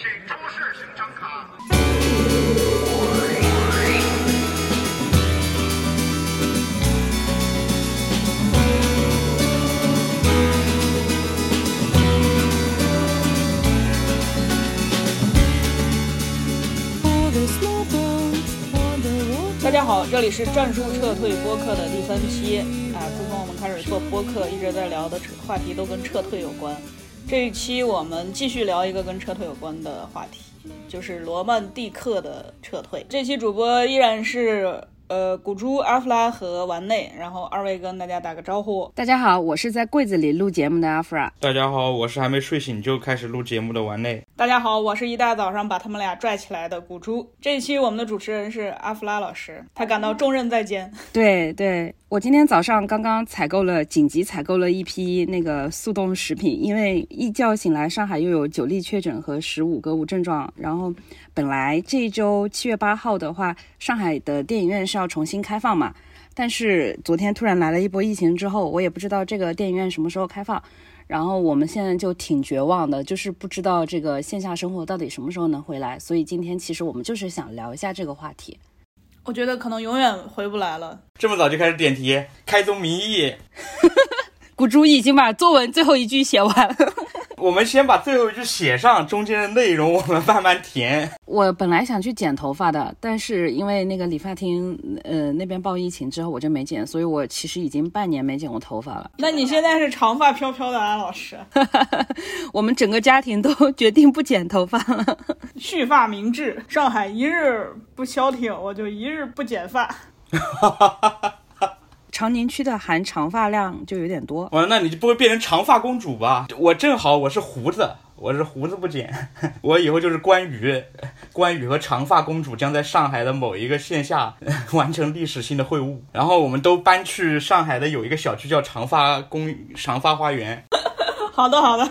请出示行程卡。大家好，这里是战术撤退播客的第三期啊。自从我们开始做播客，一直在聊的话题都跟撤退有关。这一期我们继续聊一个跟撤退有关的话题，就是罗曼蒂克的撤退。这期主播依然是。呃，古珠、阿弗拉和丸内，然后二位跟大家打个招呼。大家好，我是在柜子里录节目的阿弗拉。大家好，我是还没睡醒就开始录节目的丸内。大家好，我是一大早上把他们俩拽起来的古珠。这一期我们的主持人是阿弗拉老师，他感到重任在肩。对对。我今天早上刚刚采购了紧急采购了一批那个速冻食品，因为一觉醒来，上海又有九例确诊和十五个无症状。然后本来这一周七月八号的话，上海的电影院是要重新开放嘛，但是昨天突然来了一波疫情之后，我也不知道这个电影院什么时候开放。然后我们现在就挺绝望的，就是不知道这个线下生活到底什么时候能回来。所以今天其实我们就是想聊一下这个话题。我觉得可能永远回不来了。这么早就开始点题，开宗明义。古珠已经把作文最后一句写完了。我们先把最后一句写上，中间的内容我们慢慢填。我本来想去剪头发的，但是因为那个理发厅呃那边报疫情之后，我就没剪，所以我其实已经半年没剪过头发了。那你现在是长发飘飘的安老师？我们整个家庭都决定不剪头发了。蓄发明志，上海一日不消停，我就一日不剪发。长宁区的含长发量就有点多。哇，那你就不会变成长发公主吧？我正好我是胡子，我是胡子不剪，我以后就是关羽。关羽和长发公主将在上海的某一个线下 完成历史性的会晤，然后我们都搬去上海的有一个小区叫长发公长发花园。好的，好的。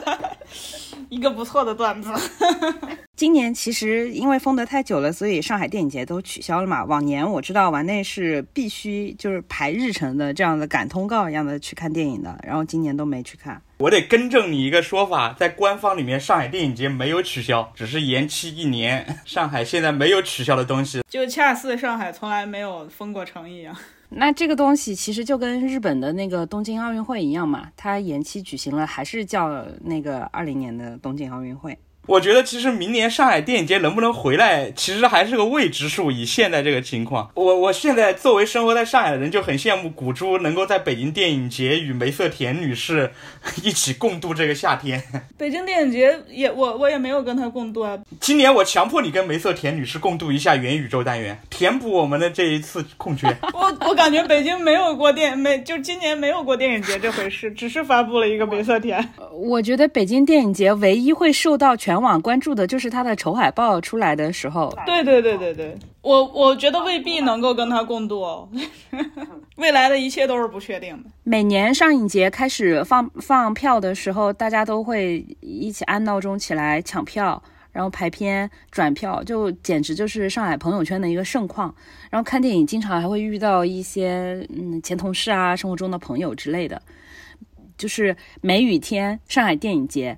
一个不错的段子。今年其实因为封得太久了，所以上海电影节都取消了嘛。往年我知道玩内是必须就是排日程的，这样的赶通告一样的去看电影的，然后今年都没去看。我得更正你一个说法，在官方里面，上海电影节没有取消，只是延期一年。上海现在没有取消的东西，就恰似上海从来没有封过城一样。那这个东西其实就跟日本的那个东京奥运会一样嘛，它延期举行了，还是叫那个二零年的东京奥运会。我觉得其实明年上海电影节能不能回来，其实还是个未知数。以现在这个情况，我我现在作为生活在上海的人，就很羡慕古珠能够在北京电影节与梅瑟田女士 一起共度这个夏天。北京电影节也我我也没有跟她共度啊。今年我强迫你跟梅瑟田女士共度一下元宇宙单元，填补我们的这一次空缺。我我感觉北京没有过电没就今年没有过电影节这回事，只是发布了一个梅瑟田。我觉得北京电影节唯一会受到全网关注的就是他的丑海报出来的时候。对对对对对，我我觉得未必能够跟他共度，哦，未来的一切都是不确定的。每年上影节开始放放票的时候，大家都会一起按闹钟起来抢票，然后排片转票，就简直就是上海朋友圈的一个盛况。然后看电影经常还会遇到一些嗯前同事啊、生活中的朋友之类的。就是梅雨天，上海电影节。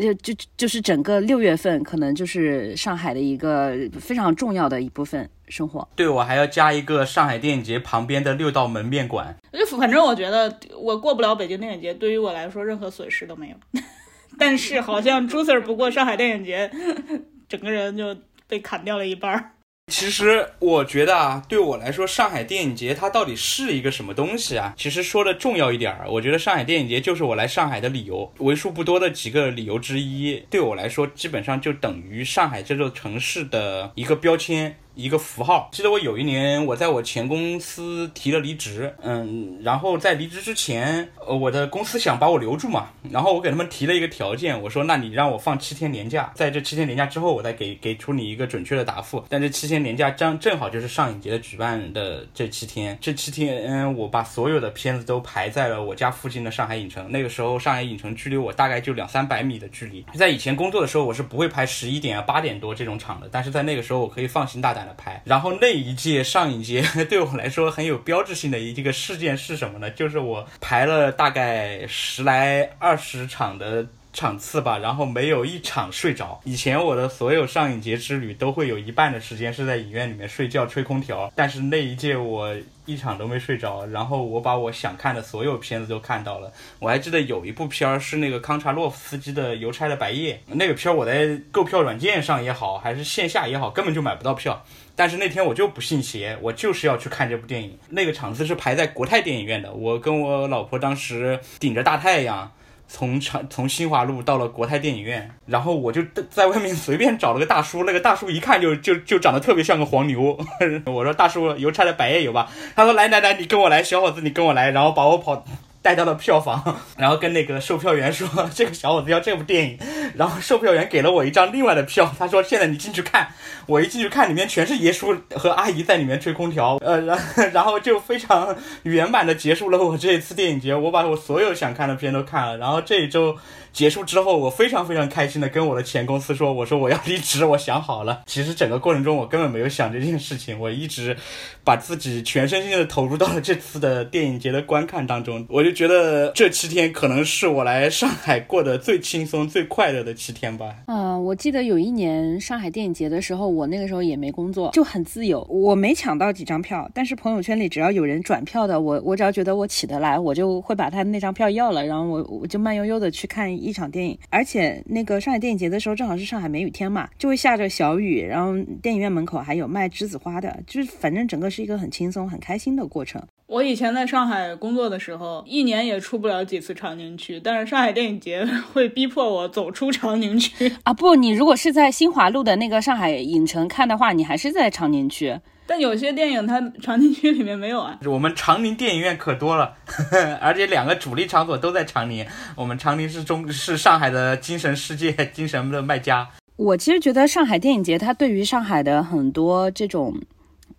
就就就是整个六月份，可能就是上海的一个非常重要的一部分生活。对我还要加一个上海电影节旁边的六道门面馆。就反正我觉得我过不了北京电影节，对于我来说任何损失都没有。但是好像朱 Sir 不过上海电影节，整个人就被砍掉了一半儿。其实我觉得啊，对我来说，上海电影节它到底是一个什么东西啊？其实说的重要一点儿，我觉得上海电影节就是我来上海的理由，为数不多的几个理由之一。对我来说，基本上就等于上海这座城市的一个标签。一个符号。记得我有一年，我在我前公司提了离职，嗯，然后在离职之前，呃，我的公司想把我留住嘛，然后我给他们提了一个条件，我说，那你让我放七天年假，在这七天年假之后，我再给给出你一个准确的答复。但这七天年假正正好就是上影节的举办的这七天，这七天，嗯，我把所有的片子都排在了我家附近的上海影城。那个时候，上海影城距离我大概就两三百米的距离。在以前工作的时候，我是不会排十一点啊、八点多这种场的，但是在那个时候，我可以放心大胆。拍，然后那一届上一届 对我来说很有标志性的一个事件是什么呢？就是我排了大概十来二十场的场次吧，然后没有一场睡着。以前我的所有上影节之旅都会有一半的时间是在影院里面睡觉吹空调，但是那一届我一场都没睡着。然后我把我想看的所有片子都看到了。我还记得有一部片儿是那个康查洛夫斯基的《邮差的白夜》，那个片儿我在购票软件上也好，还是线下也好，根本就买不到票。但是那天我就不信邪，我就是要去看这部电影。那个场次是排在国泰电影院的，我跟我老婆当时顶着大太阳。从长从新华路到了国泰电影院，然后我就在外面随便找了个大叔，那个大叔一看就就就长得特别像个黄牛。我说大叔，邮差的百叶有吧？他说来来来，你跟我来，小伙子你跟我来，然后把我跑。带到了票房，然后跟那个售票员说 这个小伙子要这部电影，然后售票员给了我一张另外的票，他说现在你进去看，我一进去看里面全是爷叔和阿姨在里面吹空调，呃，然 然后就非常圆满的结束了我这一次电影节，我把我所有想看的片都看了，然后这一周。结束之后，我非常非常开心的跟我的前公司说：“我说我要离职，我想好了。”其实整个过程中我根本没有想这件事情，我一直把自己全身心的投入到了这次的电影节的观看当中。我就觉得这七天可能是我来上海过得最轻松、最快乐的七天吧。嗯，我记得有一年上海电影节的时候，我那个时候也没工作，就很自由。我没抢到几张票，但是朋友圈里只要有人转票的，我我只要觉得我起得来，我就会把他那张票要了，然后我我就慢悠悠的去看。一场电影，而且那个上海电影节的时候正好是上海梅雨天嘛，就会下着小雨，然后电影院门口还有卖栀子花的，就是反正整个是一个很轻松、很开心的过程。我以前在上海工作的时候，一年也出不了几次长宁区，但是上海电影节会逼迫我走出长宁区啊！不，你如果是在新华路的那个上海影城看的话，你还是在长宁区。但有些电影它长宁区里面没有啊。我们长宁电影院可多了，而且两个主力场所都在长宁。我们长宁是中是上海的精神世界，精神的卖家。我其实觉得上海电影节它对于上海的很多这种，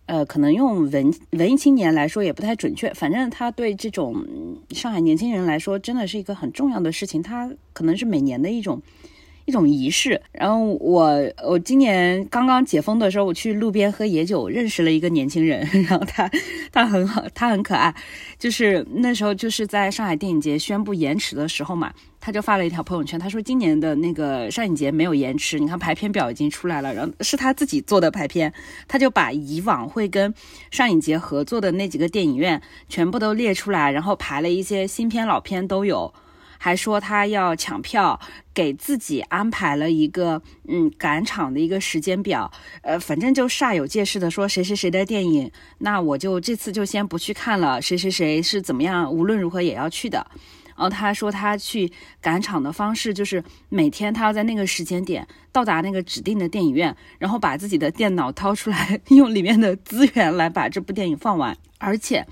呃，可能用文文艺青年来说也不太准确。反正它对这种上海年轻人来说，真的是一个很重要的事情。它可能是每年的一种。一种仪式。然后我我今年刚刚解封的时候，我去路边喝野酒，认识了一个年轻人。然后他他很好，他很可爱。就是那时候就是在上海电影节宣布延迟的时候嘛，他就发了一条朋友圈，他说今年的那个上影节没有延迟，你看排片表已经出来了。然后是他自己做的排片，他就把以往会跟上影节合作的那几个电影院全部都列出来，然后排了一些新片老片都有。还说他要抢票，给自己安排了一个嗯赶场的一个时间表，呃，反正就煞有介事的说谁谁谁的电影，那我就这次就先不去看了，谁谁谁是怎么样，无论如何也要去的。然后他说他去赶场的方式就是每天他要在那个时间点到达那个指定的电影院，然后把自己的电脑掏出来，用里面的资源来把这部电影放完，而且。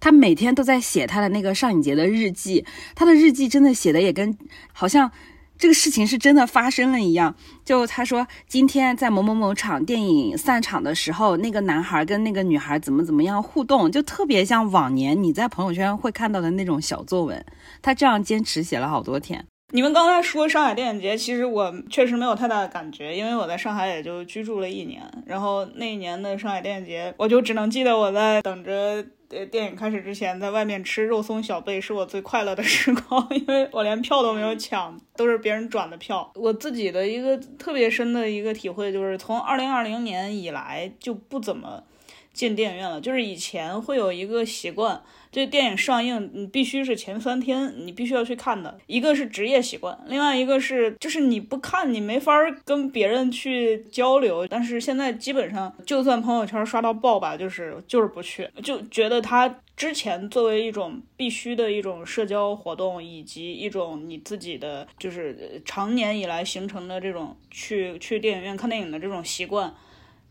他每天都在写他的那个上影节的日记，他的日记真的写的也跟好像这个事情是真的发生了一样。就他说今天在某某某场电影散场的时候，那个男孩跟那个女孩怎么怎么样互动，就特别像往年你在朋友圈会看到的那种小作文。他这样坚持写了好多天。你们刚才说上海电影节，其实我确实没有太大的感觉，因为我在上海也就居住了一年。然后那一年的上海电影节，我就只能记得我在等着呃电影开始之前，在外面吃肉松小贝是我最快乐的时光，因为我连票都没有抢，都是别人转的票。我自己的一个特别深的一个体会就是，从二零二零年以来就不怎么进电影院了，就是以前会有一个习惯。这电影上映，你必须是前三天，你必须要去看的。一个是职业习惯，另外一个是就是你不看，你没法跟别人去交流。但是现在基本上，就算朋友圈刷到爆吧，就是就是不去，就觉得他之前作为一种必须的一种社交活动，以及一种你自己的就是长年以来形成的这种去去电影院看电影的这种习惯，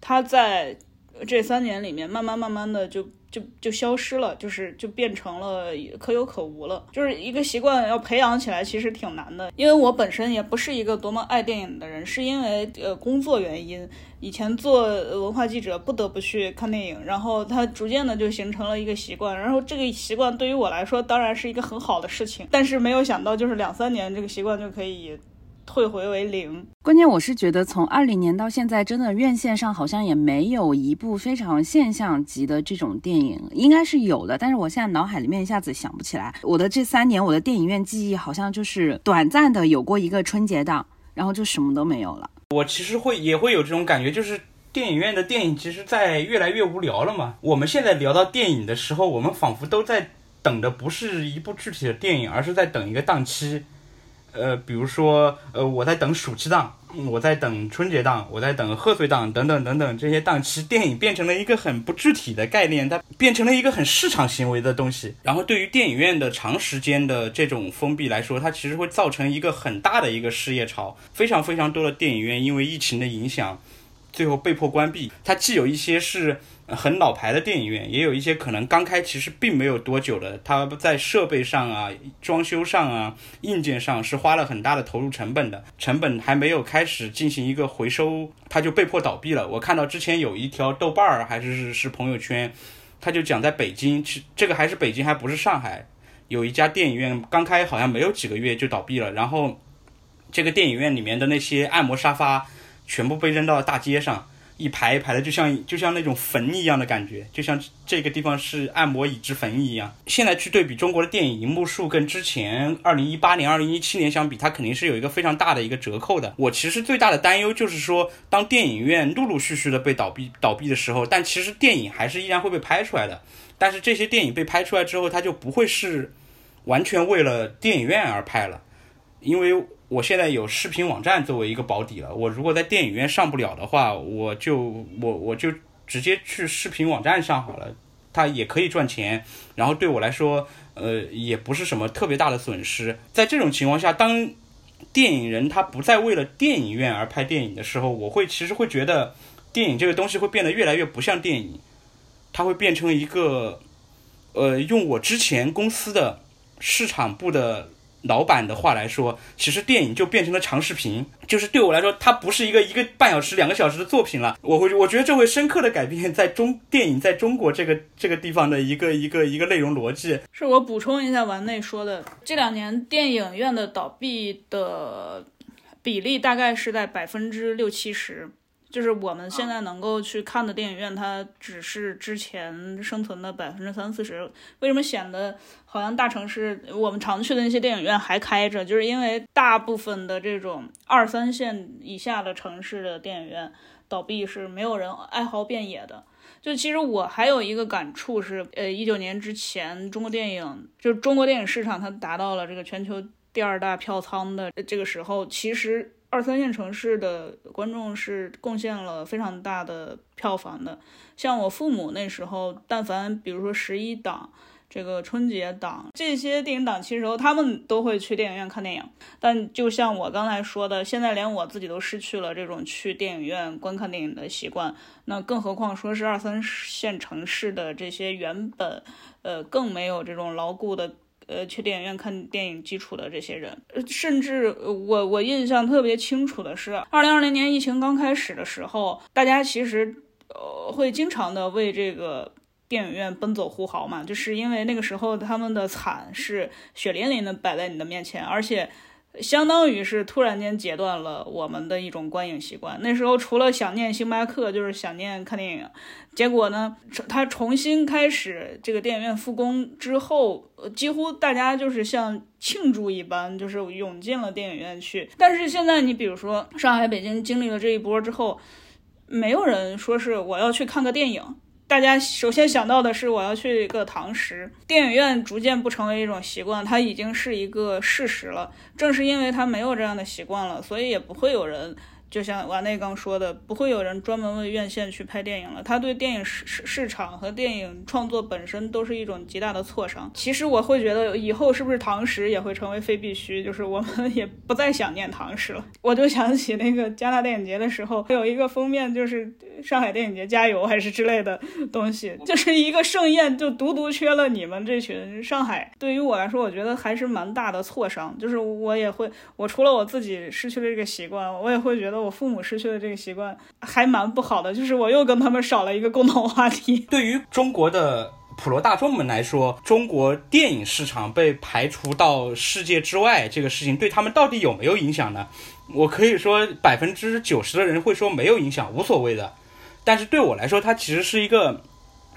他在这三年里面慢慢慢慢的就。就就消失了，就是就变成了可有可无了。就是一个习惯要培养起来，其实挺难的。因为我本身也不是一个多么爱电影的人，是因为呃工作原因，以前做文化记者不得不去看电影，然后它逐渐的就形成了一个习惯。然后这个习惯对于我来说当然是一个很好的事情，但是没有想到就是两三年这个习惯就可以退回为零。关键我是觉得，从二零年到现在，真的院线上好像也没有一部非常现象级的这种电影，应该是有的，但是我现在脑海里面一下子想不起来。我的这三年，我的电影院记忆好像就是短暂的有过一个春节档，然后就什么都没有了。我其实会也会有这种感觉，就是电影院的电影其实在越来越无聊了嘛。我们现在聊到电影的时候，我们仿佛都在等的不是一部具体的电影，而是在等一个档期。呃，比如说，呃，我在等暑期档，我在等春节档，我在等贺岁档，等等等等这些档期，电影变成了一个很不具体的概念，它变成了一个很市场行为的东西。然后，对于电影院的长时间的这种封闭来说，它其实会造成一个很大的一个失业潮，非常非常多的电影院因为疫情的影响，最后被迫关闭。它既有一些是。很老牌的电影院，也有一些可能刚开其实并没有多久的，它在设备上啊、装修上啊、硬件上是花了很大的投入成本的，成本还没有开始进行一个回收，它就被迫倒闭了。我看到之前有一条豆瓣儿还是是朋友圈，他就讲在北京，这个还是北京还不是上海，有一家电影院刚开好像没有几个月就倒闭了，然后这个电影院里面的那些按摩沙发全部被扔到了大街上。一排一排的，就像就像那种坟一样的感觉，就像这个地方是按摩椅之坟一样。现在去对比中国的电影银幕数，跟之前二零一八年、二零一七年相比，它肯定是有一个非常大的一个折扣的。我其实最大的担忧就是说，当电影院陆陆续续的被倒闭倒闭的时候，但其实电影还是依然会被拍出来的。但是这些电影被拍出来之后，它就不会是完全为了电影院而拍了，因为。我现在有视频网站作为一个保底了。我如果在电影院上不了的话，我就我我就直接去视频网站上好了，它也可以赚钱。然后对我来说，呃，也不是什么特别大的损失。在这种情况下，当电影人他不再为了电影院而拍电影的时候，我会其实会觉得电影这个东西会变得越来越不像电影，它会变成一个，呃，用我之前公司的市场部的。老板的话来说，其实电影就变成了长视频，就是对我来说，它不是一个一个半小时、两个小时的作品了。我会，我觉得这会深刻的改变在中电影在中国这个这个地方的一个一个一个内容逻辑。是我补充一下，完内说的，这两年电影院的倒闭的比例大概是在百分之六七十。就是我们现在能够去看的电影院，它只是之前生存的百分之三四十。为什么显得好像大城市我们常去的那些电影院还开着？就是因为大部分的这种二三线以下的城市的电影院倒闭是没有人哀嚎遍野的。就其实我还有一个感触是，呃，一九年之前中国电影就是中国电影市场它达到了这个全球第二大票仓的这个时候，其实。二三线城市的观众是贡献了非常大的票房的，像我父母那时候，但凡比如说十一档、这个春节档这些电影档期时候，他们都会去电影院看电影。但就像我刚才说的，现在连我自己都失去了这种去电影院观看电影的习惯，那更何况说是二三线城市的这些原本，呃，更没有这种牢固的。呃，去电影院看电影基础的这些人，甚至我我印象特别清楚的是，二零二零年疫情刚开始的时候，大家其实呃会经常的为这个电影院奔走呼号嘛，就是因为那个时候他们的惨是血淋淋的摆在你的面前，而且。相当于是突然间截断了我们的一种观影习惯。那时候除了想念星巴克，就是想念看电影。结果呢，他重新开始这个电影院复工之后，几乎大家就是像庆祝一般，就是涌进了电影院去。但是现在你比如说上海、北京经历了这一波之后，没有人说是我要去看个电影。大家首先想到的是，我要去一个堂食。电影院逐渐不成为一种习惯，它已经是一个事实了。正是因为它没有这样的习惯了，所以也不会有人。就像王内刚说的，不会有人专门为院线去拍电影了。他对电影市市市场和电影创作本身都是一种极大的挫伤。其实我会觉得，以后是不是唐食也会成为非必须？就是我们 也不再想念唐食了。我就想起那个加拿大电影节的时候，有一个封面就是上海电影节加油还是之类的东西，就是一个盛宴，就独独缺了你们这群上海。对于我来说，我觉得还是蛮大的挫伤。就是我也会，我除了我自己失去了这个习惯，我也会觉得。我父母失去了这个习惯还蛮不好的，就是我又跟他们少了一个共同话题。对于中国的普罗大众们来说，中国电影市场被排除到世界之外这个事情，对他们到底有没有影响呢？我可以说百分之九十的人会说没有影响，无所谓的。但是对我来说，它其实是一个，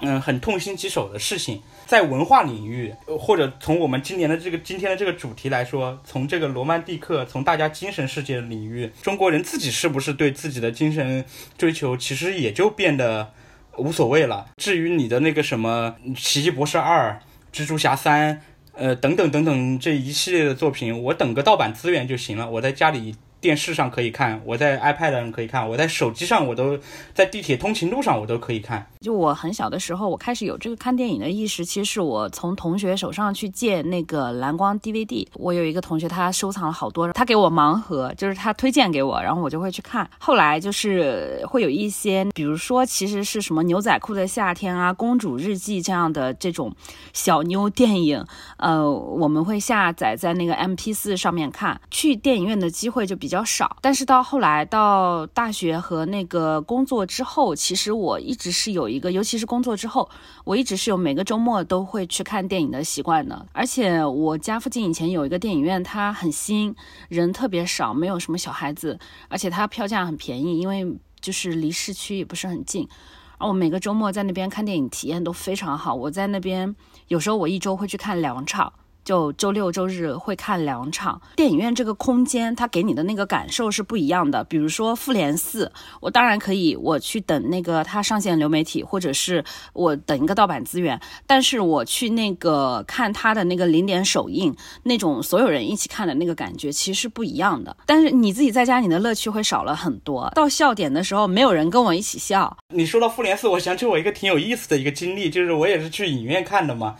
嗯，很痛心疾首的事情。在文化领域，或者从我们今年的这个今天的这个主题来说，从这个罗曼蒂克，从大家精神世界的领域，中国人自己是不是对自己的精神追求，其实也就变得无所谓了。至于你的那个什么《奇异博士二》《蜘蛛侠三》呃等等等等这一系列的作品，我等个盗版资源就行了，我在家里。电视上可以看，我在 iPad 上可以看，我在手机上，我都在地铁通勤路上我都可以看。就我很小的时候，我开始有这个看电影的意识，其实是我从同学手上去借那个蓝光 DVD。我有一个同学，他收藏了好多，他给我盲盒，就是他推荐给我，然后我就会去看。后来就是会有一些，比如说其实是什么牛仔裤的夏天啊、公主日记这样的这种小妞电影，呃，我们会下载在那个 MP4 上面看。去电影院的机会就比。比较少，但是到后来到大学和那个工作之后，其实我一直是有一个，尤其是工作之后，我一直是有每个周末都会去看电影的习惯的。而且我家附近以前有一个电影院，它很新，人特别少，没有什么小孩子，而且它票价很便宜，因为就是离市区也不是很近。而我每个周末在那边看电影，体验都非常好。我在那边有时候我一周会去看两场。就周六周日会看两场电影院，这个空间它给你的那个感受是不一样的。比如说《复联四》，我当然可以我去等那个它上线流媒体，或者是我等一个盗版资源。但是我去那个看它的那个零点首映，那种所有人一起看的那个感觉其实是不一样的。但是你自己在家，你的乐趣会少了很多。到笑点的时候，没有人跟我一起笑。你说到《复联四》，我想起我一个挺有意思的一个经历，就是我也是去影院看的嘛。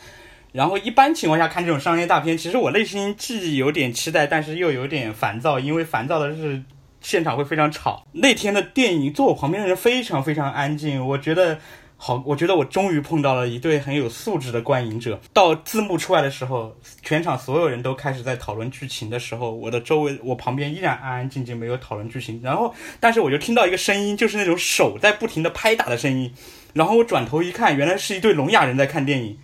然后一般情况下看这种商业大片，其实我内心既有点期待，但是又有点烦躁，因为烦躁的是现场会非常吵。那天的电影坐我旁边的人非常非常安静，我觉得好，我觉得我终于碰到了一对很有素质的观影者。到字幕出来的时候，全场所有人都开始在讨论剧情的时候，我的周围我旁边依然安安静静，没有讨论剧情。然后，但是我就听到一个声音，就是那种手在不停的拍打的声音。然后我转头一看，原来是一对聋哑人在看电影。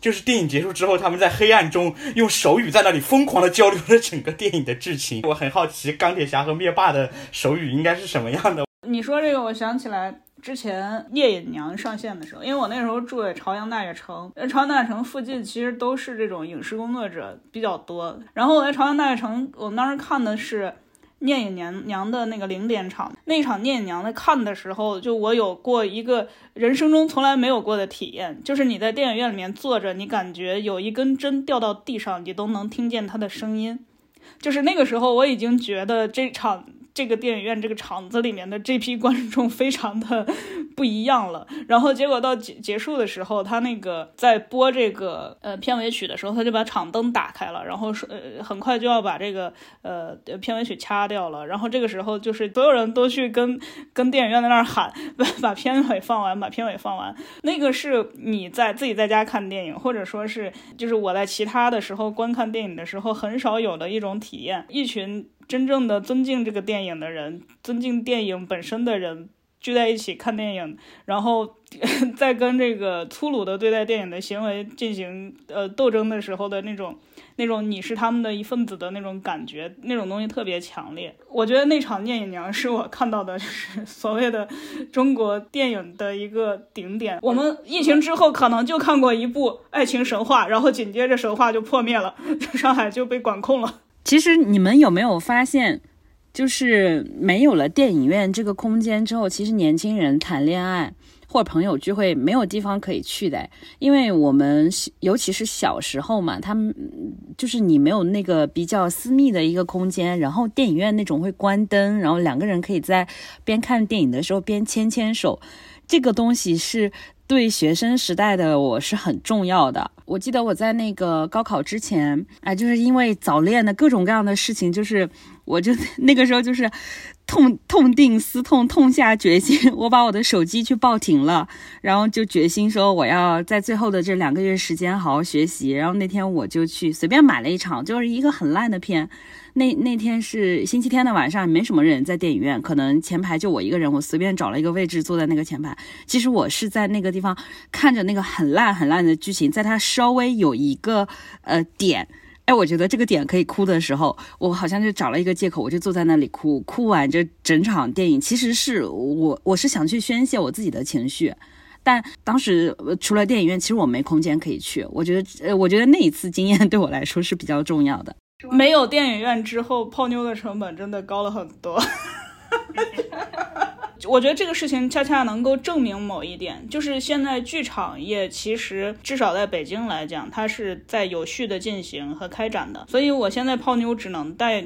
就是电影结束之后，他们在黑暗中用手语在那里疯狂的交流了整个电影的剧情。我很好奇，钢铁侠和灭霸的手语应该是什么样的？你说这个，我想起来之前《聂隐娘》上线的时候，因为我那时候住在朝阳大悦城，朝阳大悦城附近其实都是这种影视工作者比较多。然后我在朝阳大悦城，我们当时看的是。聂隐娘娘的那个零点场，那场聂隐娘的看的时候，就我有过一个人生中从来没有过的体验，就是你在电影院里面坐着，你感觉有一根针掉到地上，你都能听见它的声音，就是那个时候我已经觉得这场。这个电影院这个场子里面的这批观众非常的不一样了，然后结果到结结束的时候，他那个在播这个呃片尾曲的时候，他就把场灯打开了，然后说呃很快就要把这个呃片尾曲掐掉了，然后这个时候就是所有人都去跟跟电影院在那儿喊把把片尾放完，把片尾放完。那个是你在自己在家看电影，或者说是就是我在其他的时候观看电影的时候很少有的一种体验，一群。真正的尊敬这个电影的人，尊敬电影本身的人聚在一起看电影，然后 在跟这个粗鲁的对待电影的行为进行呃斗争的时候的那种那种你是他们的一份子的那种感觉，那种东西特别强烈。我觉得那场《聂隐娘》是我看到的就是所谓的中国电影的一个顶点。我们疫情之后可能就看过一部爱情神话，然后紧接着神话就破灭了，上海就被管控了。其实你们有没有发现，就是没有了电影院这个空间之后，其实年轻人谈恋爱或朋友聚会没有地方可以去的。因为我们尤其是小时候嘛，他们就是你没有那个比较私密的一个空间，然后电影院那种会关灯，然后两个人可以在边看电影的时候边牵牵手，这个东西是。对学生时代的我是很重要的。我记得我在那个高考之前，哎，就是因为早恋的各种各样的事情，就是我就 那个时候就是痛痛定思痛，痛下决心，我把我的手机去报停了，然后就决心说我要在最后的这两个月时间好好学习。然后那天我就去随便买了一场，就是一个很烂的片。那那天是星期天的晚上，没什么人在电影院，可能前排就我一个人，我随便找了一个位置坐在那个前排。其实我是在那个地方看着那个很烂很烂的剧情，在它稍微有一个呃点。哎，我觉得这个点可以哭的时候，我好像就找了一个借口，我就坐在那里哭。哭完这整场电影，其实是我我是想去宣泄我自己的情绪，但当时除了电影院，其实我没空间可以去。我觉得，呃，我觉得那一次经验 对我来说是比较重要的。没有电影院之后，泡妞的成本真的高了很多。我觉得这个事情恰恰能够证明某一点，就是现在剧场业其实至少在北京来讲，它是在有序的进行和开展的。所以我现在泡妞只能带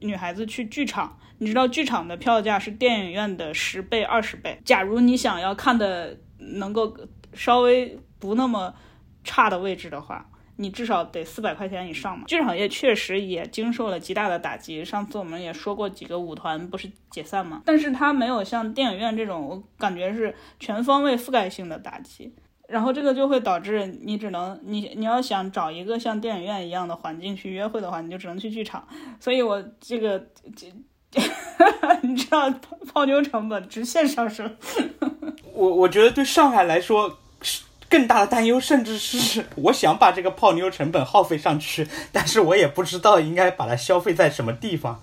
女孩子去剧场，你知道剧场的票价是电影院的十倍、二十倍。假如你想要看的能够稍微不那么差的位置的话。你至少得四百块钱以上嘛。剧场业确实也经受了极大的打击。上次我们也说过，几个舞团不是解散吗？但是它没有像电影院这种，我感觉是全方位覆盖性的打击。然后这个就会导致你只能你你要想找一个像电影院一样的环境去约会的话，你就只能去剧场。所以我这个这，你知道泡妞成本直线上升。我我觉得对上海来说。更大的担忧，甚至是 我想把这个泡妞成本耗费上去，但是我也不知道应该把它消费在什么地方，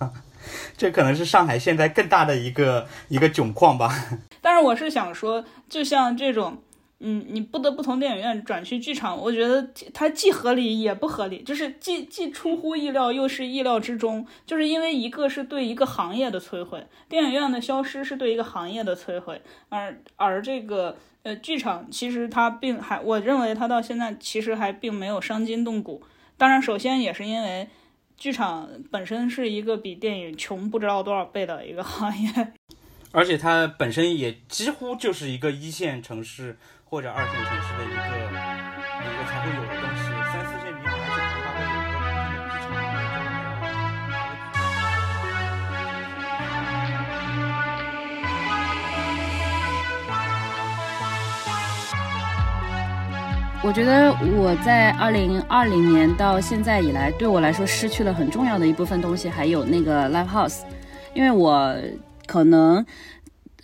这可能是上海现在更大的一个一个窘况吧。但是我是想说，就像这种，嗯，你不得不从电影院转去剧场，我觉得它既合理也不合理，就是既既出乎意料又是意料之中，就是因为一个是对一个行业的摧毁，电影院的消失是对一个行业的摧毁，而而这个。呃，剧场其实它并还，我认为它到现在其实还并没有伤筋动骨。当然，首先也是因为剧场本身是一个比电影穷不知道多少倍的一个行业，而且它本身也几乎就是一个一线城市或者二线城市的一个一个才会有的东西。三四线地方来讲，它会有一个剧场。我觉得我在二零二零年到现在以来，对我来说失去了很重要的一部分东西，还有那个 live house，因为我可能。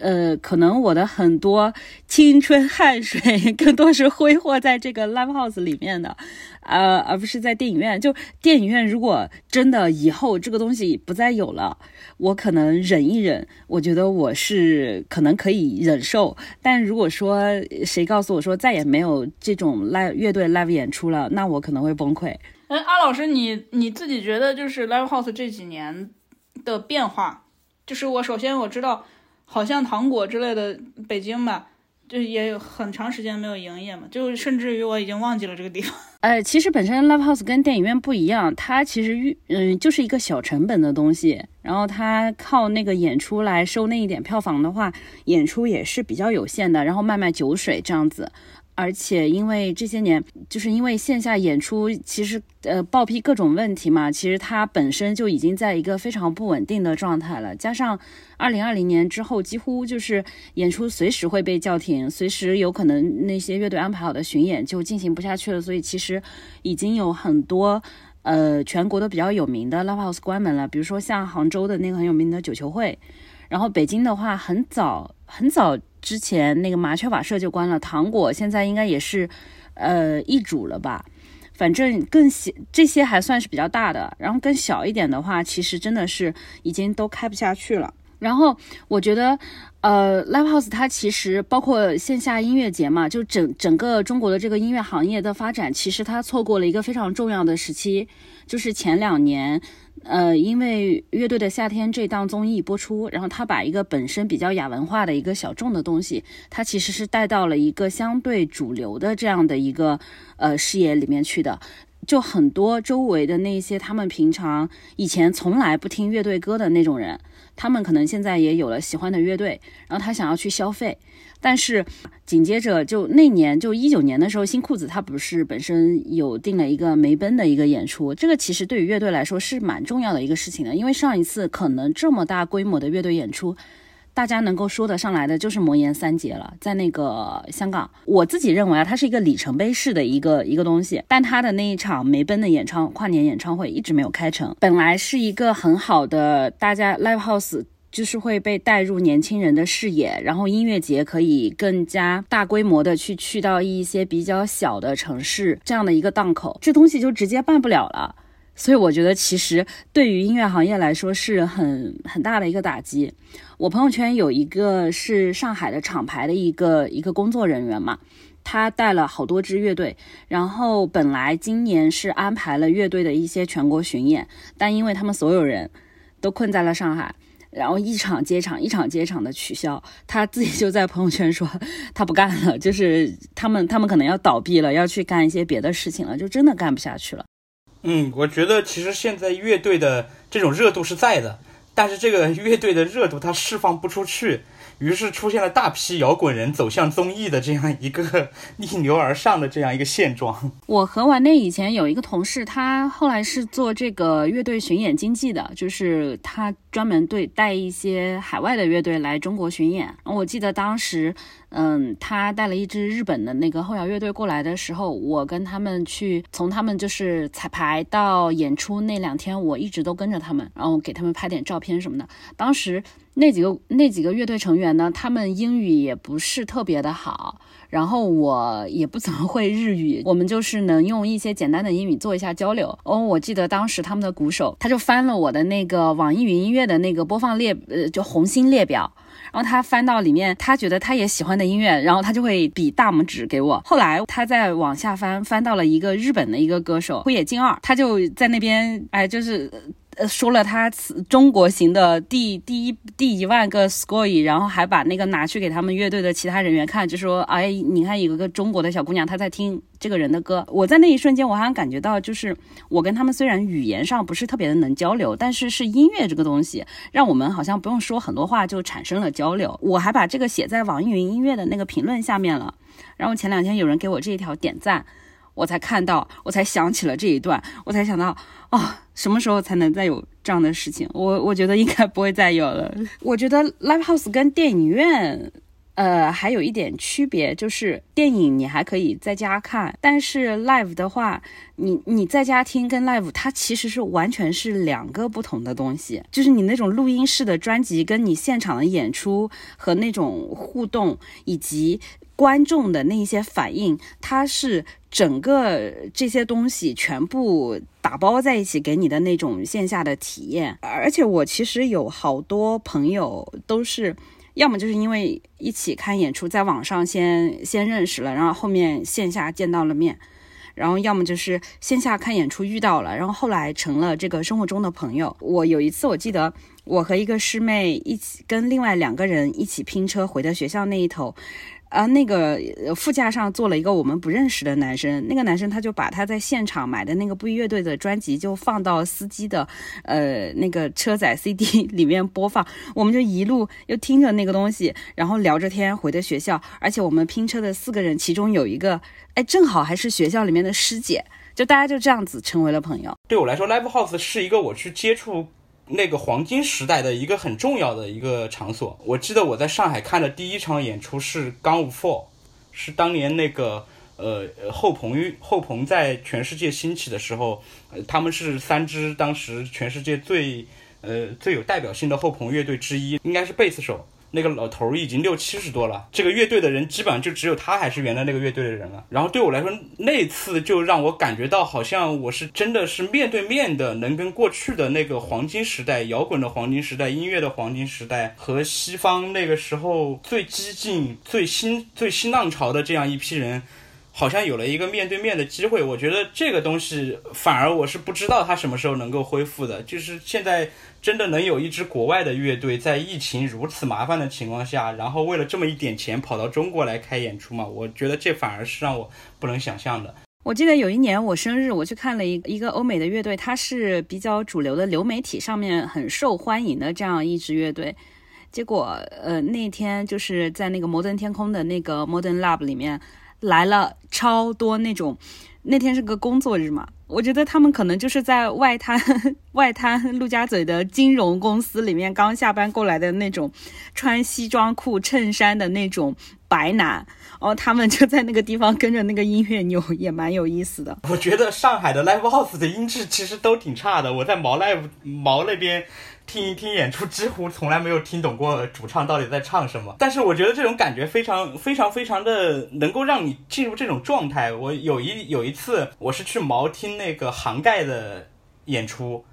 呃，可能我的很多青春汗水 更多是挥霍在这个 live house 里面的，呃，而不是在电影院。就电影院，如果真的以后这个东西不再有了，我可能忍一忍，我觉得我是可能可以忍受。但如果说谁告诉我说再也没有这种 live 乐队 live 演出了，那我可能会崩溃。哎，阿老师，你你自己觉得就是 live house 这几年的变化，就是我首先我知道。好像糖果之类的，北京吧，就也有很长时间没有营业嘛，就甚至于我已经忘记了这个地方。呃，其实本身 live house 跟电影院不一样，它其实嗯就是一个小成本的东西，然后它靠那个演出来收那一点票房的话，演出也是比较有限的，然后卖卖酒水这样子。而且因为这些年，就是因为线下演出其实呃报批各种问题嘛，其实它本身就已经在一个非常不稳定的状态了。加上二零二零年之后，几乎就是演出随时会被叫停，随时有可能那些乐队安排好的巡演就进行不下去了。所以其实已经有很多呃全国都比较有名的 live house 关门了，比如说像杭州的那个很有名的九球会，然后北京的话很早很早。之前那个麻雀瓦舍就关了，糖果现在应该也是，呃，易主了吧？反正更小这些还算是比较大的，然后更小一点的话，其实真的是已经都开不下去了。然后我觉得，呃，live house 它其实包括线下音乐节嘛，就整整个中国的这个音乐行业的发展，其实它错过了一个非常重要的时期，就是前两年。呃，因为乐队的夏天这档综艺播出，然后他把一个本身比较亚文化的一个小众的东西，它其实是带到了一个相对主流的这样的一个呃视野里面去的。就很多周围的那些他们平常以前从来不听乐队歌的那种人，他们可能现在也有了喜欢的乐队，然后他想要去消费。但是紧接着就那年就一九年的时候，新裤子他不是本身有定了一个梅奔的一个演出，这个其实对于乐队来说是蛮重要的一个事情的，因为上一次可能这么大规模的乐队演出。大家能够说得上来的就是魔岩三杰了，在那个香港，我自己认为啊，它是一个里程碑式的一个一个东西。但他的那一场梅奔的演唱跨年演唱会一直没有开成，本来是一个很好的，大家 live house 就是会被带入年轻人的视野，然后音乐节可以更加大规模的去去到一些比较小的城市这样的一个档口，这东西就直接办不了了。所以我觉得，其实对于音乐行业来说是很很大的一个打击。我朋友圈有一个是上海的厂牌的一个一个工作人员嘛，他带了好多支乐队，然后本来今年是安排了乐队的一些全国巡演，但因为他们所有人都困在了上海，然后一场接场，一场接场的取消，他自己就在朋友圈说他不干了，就是他们他们可能要倒闭了，要去干一些别的事情了，就真的干不下去了。嗯，我觉得其实现在乐队的这种热度是在的，但是这个乐队的热度它释放不出去。于是出现了大批摇滚人走向综艺的这样一个 逆流而上的这样一个现状。我和完内以前有一个同事，他后来是做这个乐队巡演经济的，就是他专门对带一些海外的乐队来中国巡演。我记得当时，嗯，他带了一支日本的那个后摇乐队过来的时候，我跟他们去，从他们就是彩排到演出那两天，我一直都跟着他们，然后给他们拍点照片什么的。当时。那几个那几个乐队成员呢？他们英语也不是特别的好，然后我也不怎么会日语，我们就是能用一些简单的英语做一下交流。哦，我记得当时他们的鼓手他就翻了我的那个网易云音乐的那个播放列，呃，就红心列表，然后他翻到里面，他觉得他也喜欢的音乐，然后他就会比大拇指给我。后来他再往下翻，翻到了一个日本的一个歌手灰野静二，他就在那边，哎，就是。呃，说了他中国行的第第一第一万个 score，然后还把那个拿去给他们乐队的其他人员看，就说，哎，你看有个中国的小姑娘，她在听这个人的歌。我在那一瞬间，我好像感觉到，就是我跟他们虽然语言上不是特别的能交流，但是是音乐这个东西，让我们好像不用说很多话就产生了交流。我还把这个写在网易云音乐的那个评论下面了，然后前两天有人给我这一条点赞。我才看到，我才想起了这一段，我才想到，啊，什么时候才能再有这样的事情？我我觉得应该不会再有了。我觉得 live house 跟电影院，呃，还有一点区别，就是电影你还可以在家看，但是 live 的话，你你在家听跟 live 它其实是完全是两个不同的东西。就是你那种录音室的专辑，跟你现场的演出和那种互动以及。观众的那一些反应，它是整个这些东西全部打包在一起给你的那种线下的体验。而且我其实有好多朋友都是，要么就是因为一起看演出，在网上先先认识了，然后后面线下见到了面，然后要么就是线下看演出遇到了，然后后来成了这个生活中的朋友。我有一次我记得，我和一个师妹一起跟另外两个人一起拼车回的学校那一头。啊，那个副驾上坐了一个我们不认识的男生，那个男生他就把他在现场买的那个布衣乐队的专辑就放到司机的呃那个车载 CD 里面播放，我们就一路又听着那个东西，然后聊着天回的学校，而且我们拼车的四个人其中有一个，哎，正好还是学校里面的师姐，就大家就这样子成为了朋友。对我来说，Live House 是一个我去接触。那个黄金时代的一个很重要的一个场所，我记得我在上海看的第一场演出是钢五 Four，是当年那个呃后朋后朋在全世界兴起的时候，他们是三支当时全世界最呃最有代表性的后朋乐队之一，应该是贝斯手。那个老头儿已经六七十多了，这个乐队的人基本上就只有他还是原来那个乐队的人了。然后对我来说，那次就让我感觉到好像我是真的是面对面的，能跟过去的那个黄金时代、摇滚的黄金时代、音乐的黄金时代和西方那个时候最激进、最新、最新浪潮的这样一批人。好像有了一个面对面的机会，我觉得这个东西反而我是不知道它什么时候能够恢复的。就是现在真的能有一支国外的乐队在疫情如此麻烦的情况下，然后为了这么一点钱跑到中国来开演出嘛？我觉得这反而是让我不能想象的。我记得有一年我生日，我去看了一一个欧美的乐队，它是比较主流的流媒体上面很受欢迎的这样一支乐队。结果，呃，那天就是在那个摩登天空的那个 Modern Lab 里面来了超多那种，那天是个工作日嘛，我觉得他们可能就是在外滩 外滩陆家嘴的金融公司里面刚下班过来的那种，穿西装裤衬衫的那种白男。然后他们就在那个地方跟着那个音乐扭，也蛮有意思的。我觉得上海的 live house 的音质其实都挺差的。我在毛 live 毛那边听一听演出，几乎从来没有听懂过主唱到底在唱什么。但是我觉得这种感觉非常非常非常的能够让你进入这种状态。我有一有一次，我是去毛听那个杭盖的演出。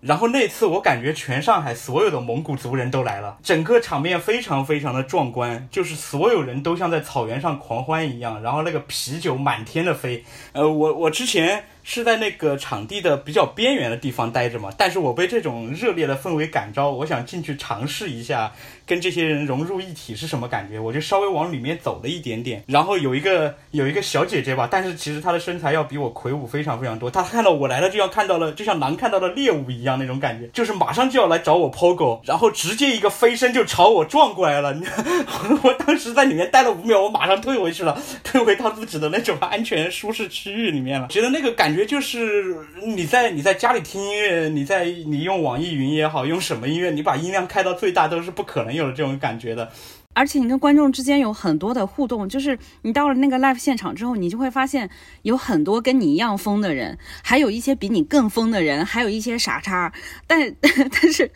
然后那次我感觉全上海所有的蒙古族人都来了，整个场面非常非常的壮观，就是所有人都像在草原上狂欢一样，然后那个啤酒满天的飞。呃，我我之前。是在那个场地的比较边缘的地方待着嘛，但是我被这种热烈的氛围感召，我想进去尝试一下跟这些人融入一体是什么感觉，我就稍微往里面走了一点点，然后有一个有一个小姐姐吧，但是其实她的身材要比我魁梧非常非常多，她看到我来了就像看到了就像狼看到了猎物一样那种感觉，就是马上就要来找我 POGO，然后直接一个飞身就朝我撞过来了，我当时在里面待了五秒，我马上退回去了，退回到自己的那种安全舒适区域里面了，觉得那个感。觉觉就是你在你在家里听音乐，你在你用网易云也好，用什么音乐，你把音量开到最大都是不可能有这种感觉的。而且你跟观众之间有很多的互动，就是你到了那个 live 现场之后，你就会发现有很多跟你一样疯的人，还有一些比你更疯的人，还有一些傻叉。但 但是。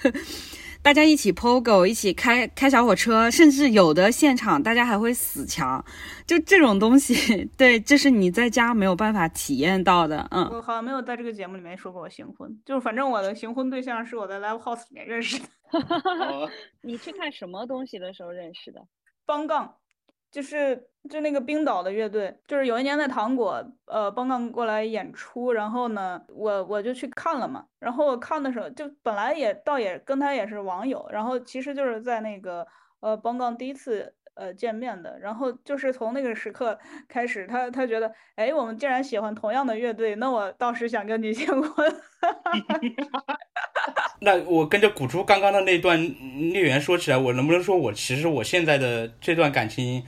大家一起 POGO，一起开开小火车，甚至有的现场大家还会死墙，就这种东西，对，这是你在家没有办法体验到的。嗯，我好像没有在这个节目里面说过我行婚，就是反正我的行婚对象是我在 Live House 里面认识的。你去看什么东西的时候认识的？方杠。就是就那个冰岛的乐队，就是有一年在糖果，呃，邦刚过来演出，然后呢，我我就去看了嘛。然后我看的时候，就本来也倒也跟他也是网友，然后其实就是在那个呃邦刚第一次呃见面的，然后就是从那个时刻 开始，他他觉得，哎，我们竟然喜欢同样的乐队，那我倒是想跟你结婚。那我跟着古珠刚刚的那段孽缘说起来，我能不能说我其实我现在的这段感情？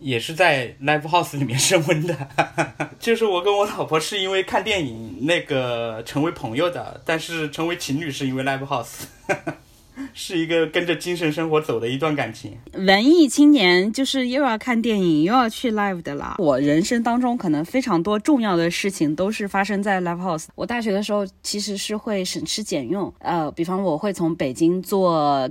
也是在 live house 里面升温的，就是我跟我老婆是因为看电影那个成为朋友的，但是成为情侣是因为 live house，是一个跟着精神生活走的一段感情。文艺青年就是又要看电影又要去 live 的啦。我人生当中可能非常多重要的事情都是发生在 live house。我大学的时候其实是会省吃俭用，呃，比方我会从北京坐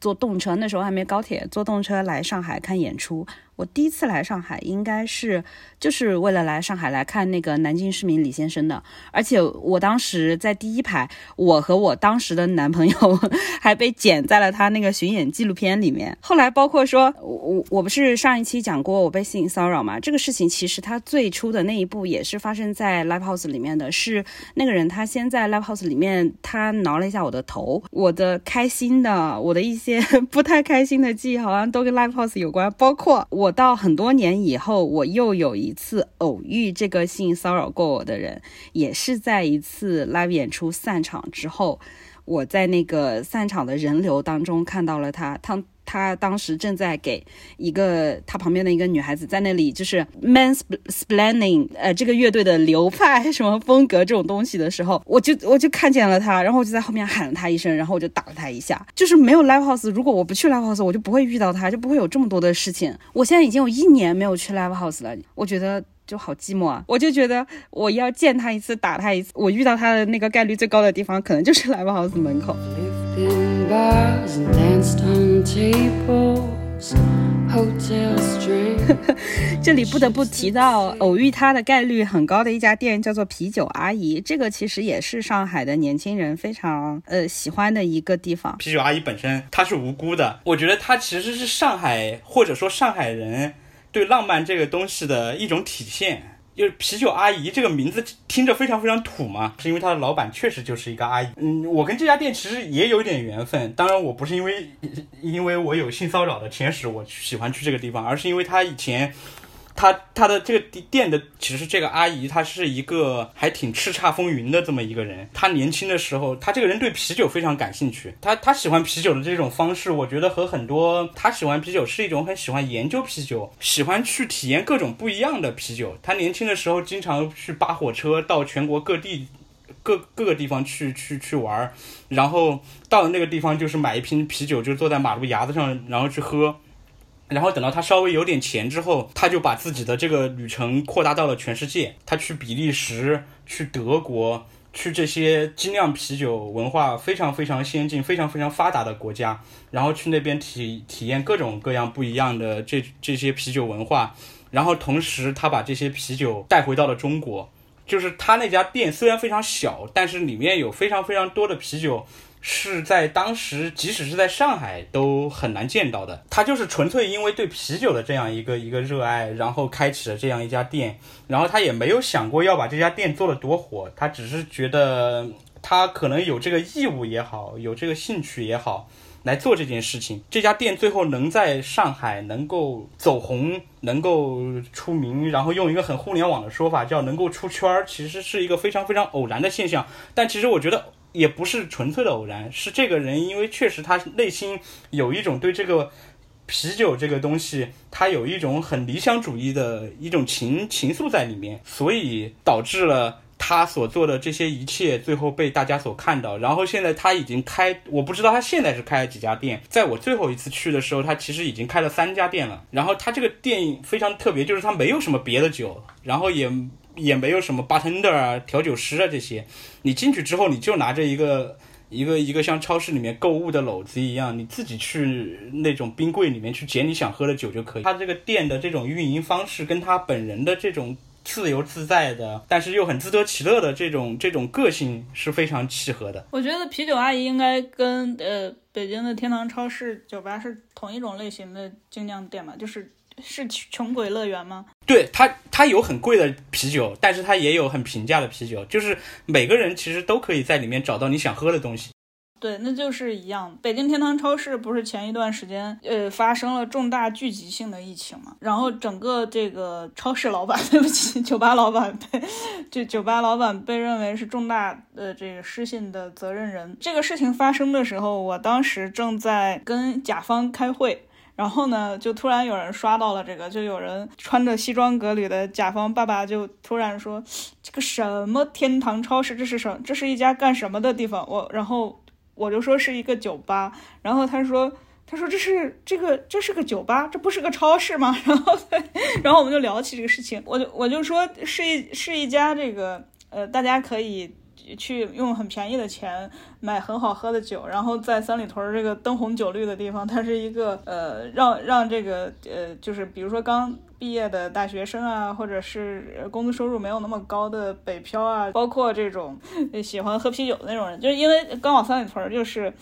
坐动车，那时候还没高铁，坐动车来上海看演出。我第一次来上海，应该是就是为了来上海来看那个南京市民李先生的，而且我当时在第一排，我和我当时的男朋友 还被剪在了他那个巡演纪录片里面。后来包括说，我我不是上一期讲过我被性骚扰嘛？这个事情其实他最初的那一步也是发生在 live house 里面的，是那个人他先在 live house 里面他挠了一下我的头，我的开心的，我的一些 不太开心的记忆好像都跟 live house 有关，包括我。到很多年以后，我又有一次偶遇这个性骚扰过我的人，也是在一次 live 演出散场之后，我在那个散场的人流当中看到了他，他。他当时正在给一个他旁边的一个女孩子在那里就是 mansplaining，呃，这个乐队的流派什么风格这种东西的时候，我就我就看见了他，然后我就在后面喊了他一声，然后我就打了他一下。就是没有 live house，如果我不去 live house，我就不会遇到他，就不会有这么多的事情。我现在已经有一年没有去 live house 了，我觉得就好寂寞啊。我就觉得我要见他一次，打他一次，我遇到他的那个概率最高的地方，可能就是 live house 门口。这里不得不提到偶遇他的概率很高的一家店，叫做啤酒阿姨。这个其实也是上海的年轻人非常呃喜欢的一个地方。啤酒阿姨本身她是无辜的，我觉得她其实是上海或者说上海人对浪漫这个东西的一种体现。就是啤酒阿姨这个名字听着非常非常土嘛，是因为他的老板确实就是一个阿姨。嗯，我跟这家店其实也有点缘分。当然，我不是因为因为我有性骚扰的前史，我喜欢去这个地方，而是因为他以前。他他的这个店的其实这个阿姨她是一个还挺叱咤风云的这么一个人。她年轻的时候，她这个人对啤酒非常感兴趣。她她喜欢啤酒的这种方式，我觉得和很多她喜欢啤酒是一种很喜欢研究啤酒，喜欢去体验各种不一样的啤酒。她年轻的时候经常去扒火车到全国各地。各各个地方去去去玩，然后到了那个地方就是买一瓶啤酒，就坐在马路牙子上，然后去喝，然后等到他稍微有点钱之后，他就把自己的这个旅程扩大到了全世界。他去比利时，去德国，去这些精酿啤酒文化非常非常先进、非常非常发达的国家，然后去那边体体验各种各样不一样的这这些啤酒文化，然后同时他把这些啤酒带回到了中国。就是他那家店虽然非常小，但是里面有非常非常多的啤酒，是在当时即使是在上海都很难见到的。他就是纯粹因为对啤酒的这样一个一个热爱，然后开启了这样一家店。然后他也没有想过要把这家店做得多火，他只是觉得他可能有这个义务也好，有这个兴趣也好。来做这件事情，这家店最后能在上海能够走红，能够出名，然后用一个很互联网的说法叫能够出圈儿，其实是一个非常非常偶然的现象。但其实我觉得也不是纯粹的偶然，是这个人因为确实他内心有一种对这个啤酒这个东西，他有一种很理想主义的一种情情愫在里面，所以导致了。他所做的这些一切，最后被大家所看到。然后现在他已经开，我不知道他现在是开了几家店。在我最后一次去的时候，他其实已经开了三家店了。然后他这个店非常特别，就是他没有什么别的酒，然后也也没有什么 bartender 啊、调酒师啊这些。你进去之后，你就拿着一个一个一个像超市里面购物的篓子一样，你自己去那种冰柜里面去捡你想喝的酒就可以。他这个店的这种运营方式，跟他本人的这种。自由自在的，但是又很自得其乐的这种这种个性是非常契合的。我觉得啤酒阿姨应该跟呃北京的天堂超市酒吧是同一种类型的精酿店嘛，就是是穷鬼乐园吗？对，它它有很贵的啤酒，但是它也有很平价的啤酒，就是每个人其实都可以在里面找到你想喝的东西。对，那就是一样。北京天堂超市不是前一段时间，呃，发生了重大聚集性的疫情嘛？然后整个这个超市老板，对不起，酒吧老板被，就酒吧老板被认为是重大的这个失信的责任人。这个事情发生的时候，我当时正在跟甲方开会，然后呢，就突然有人刷到了这个，就有人穿着西装革履的甲方爸爸就突然说：“这个什么天堂超市，这是什？这是一家干什么的地方？”我然后。我就说是一个酒吧，然后他说，他说这是这个这是个酒吧，这不是个超市吗？然后，对然后我们就聊起这个事情，我就我就说是一是一家这个呃，大家可以去用很便宜的钱买很好喝的酒，然后在三里屯这个灯红酒绿的地方，它是一个呃，让让这个呃，就是比如说刚。毕业的大学生啊，或者是工资收入没有那么高的北漂啊，包括这种喜欢喝啤酒的那种人，就是因为刚好三里屯就是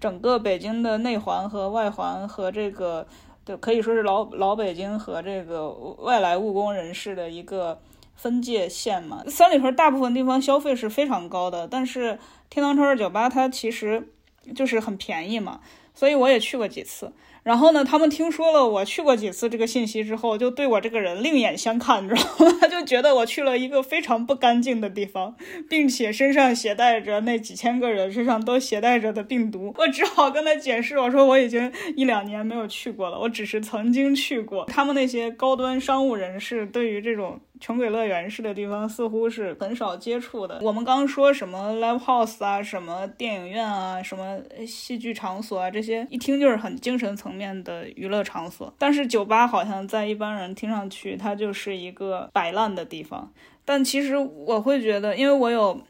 整个北京的内环和外环和这个，就可以说是老老北京和这个外来务工人士的一个分界线嘛。三里屯大部分地方消费是非常高的，但是天堂超市酒吧它其实就是很便宜嘛，所以我也去过几次。然后呢，他们听说了我去过几次这个信息之后，就对我这个人另眼相看，你知道吗？就觉得我去了一个非常不干净的地方，并且身上携带着那几千个人身上都携带着的病毒。我只好跟他解释，我说我已经一两年没有去过了，我只是曾经去过。他们那些高端商务人士对于这种。穷鬼乐园式的地方似乎是很少接触的。我们刚说什么 live house 啊，什么电影院啊，什么戏剧场所啊，这些一听就是很精神层面的娱乐场所。但是酒吧好像在一般人听上去，它就是一个摆烂的地方。但其实我会觉得，因为我有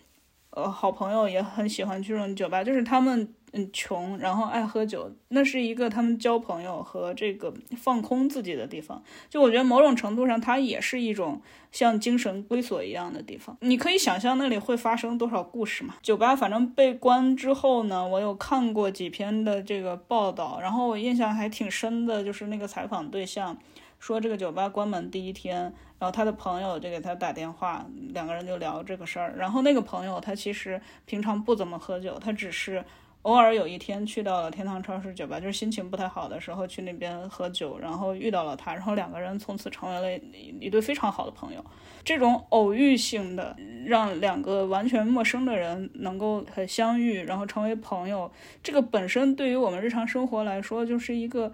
呃好朋友也很喜欢去这种酒吧，就是他们。嗯，穷，然后爱喝酒，那是一个他们交朋友和这个放空自己的地方。就我觉得某种程度上，它也是一种像精神归所一样的地方。你可以想象那里会发生多少故事嘛？酒吧反正被关之后呢，我有看过几篇的这个报道，然后我印象还挺深的，就是那个采访对象说，这个酒吧关门第一天，然后他的朋友就给他打电话，两个人就聊这个事儿。然后那个朋友他其实平常不怎么喝酒，他只是。偶尔有一天去到了天堂超市酒吧，就是心情不太好的时候去那边喝酒，然后遇到了他，然后两个人从此成为了一一对非常好的朋友。这种偶遇性的让两个完全陌生的人能够很相遇，然后成为朋友，这个本身对于我们日常生活来说就是一个，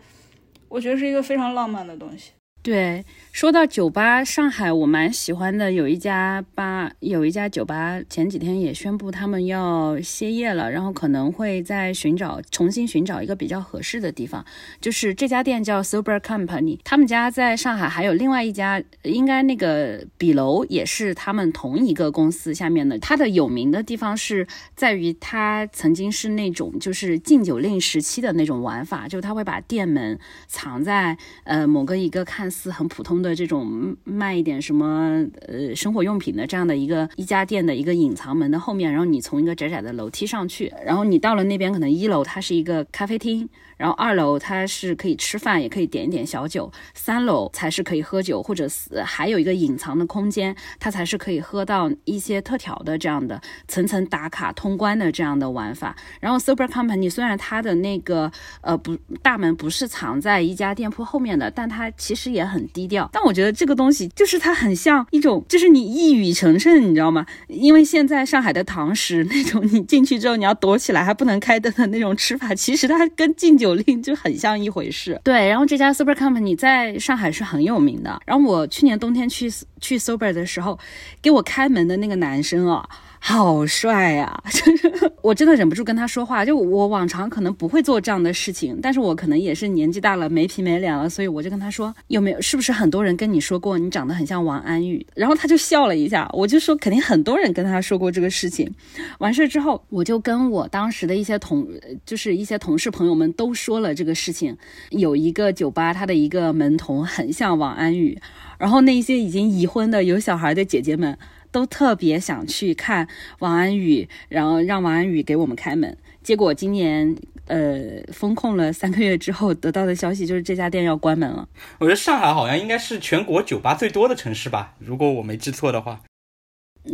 我觉得是一个非常浪漫的东西。对，说到酒吧，上海我蛮喜欢的，有一家吧，有一家酒吧，前几天也宣布他们要歇业了，然后可能会在寻找重新寻找一个比较合适的地方。就是这家店叫 Sober Company，他们家在上海还有另外一家，应该那个比楼也是他们同一个公司下面的。它的有名的地方是在于它曾经是那种就是禁酒令时期的那种玩法，就是他会把店门藏在呃某个一个看。似很普通的这种卖一点什么呃生活用品的这样的一个一家店的一个隐藏门的后面，然后你从一个窄窄的楼梯上去，然后你到了那边，可能一楼它是一个咖啡厅。然后二楼它是可以吃饭，也可以点一点小酒；三楼才是可以喝酒，或者是还有一个隐藏的空间，它才是可以喝到一些特调的这样的层层打卡通关的这样的玩法。然后 Super Company 虽然它的那个呃不大门不是藏在一家店铺后面的，但它其实也很低调。但我觉得这个东西就是它很像一种，就是你一语成谶，你知道吗？因为现在上海的堂食那种，你进去之后你要躲起来还不能开灯的那种吃法，其实它跟敬酒。口令就很像一回事，对。然后这家 Super Company 在上海是很有名的。然后我去年冬天去去 Super 的时候，给我开门的那个男生啊。好帅呀！就是我真的忍不住跟他说话。就我往常可能不会做这样的事情，但是我可能也是年纪大了，没皮没脸了，所以我就跟他说：“有没有？是不是很多人跟你说过你长得很像王安宇？”然后他就笑了一下。我就说：“肯定很多人跟他说过这个事情。”完事之后，我就跟我当时的一些同，就是一些同事朋友们都说了这个事情。有一个酒吧，他的一个门童很像王安宇，然后那些已经已婚的有小孩的姐姐们。都特别想去看王安宇，然后让王安宇给我们开门。结果今年呃封控了三个月之后，得到的消息就是这家店要关门了。我觉得上海好像应该是全国酒吧最多的城市吧，如果我没记错的话。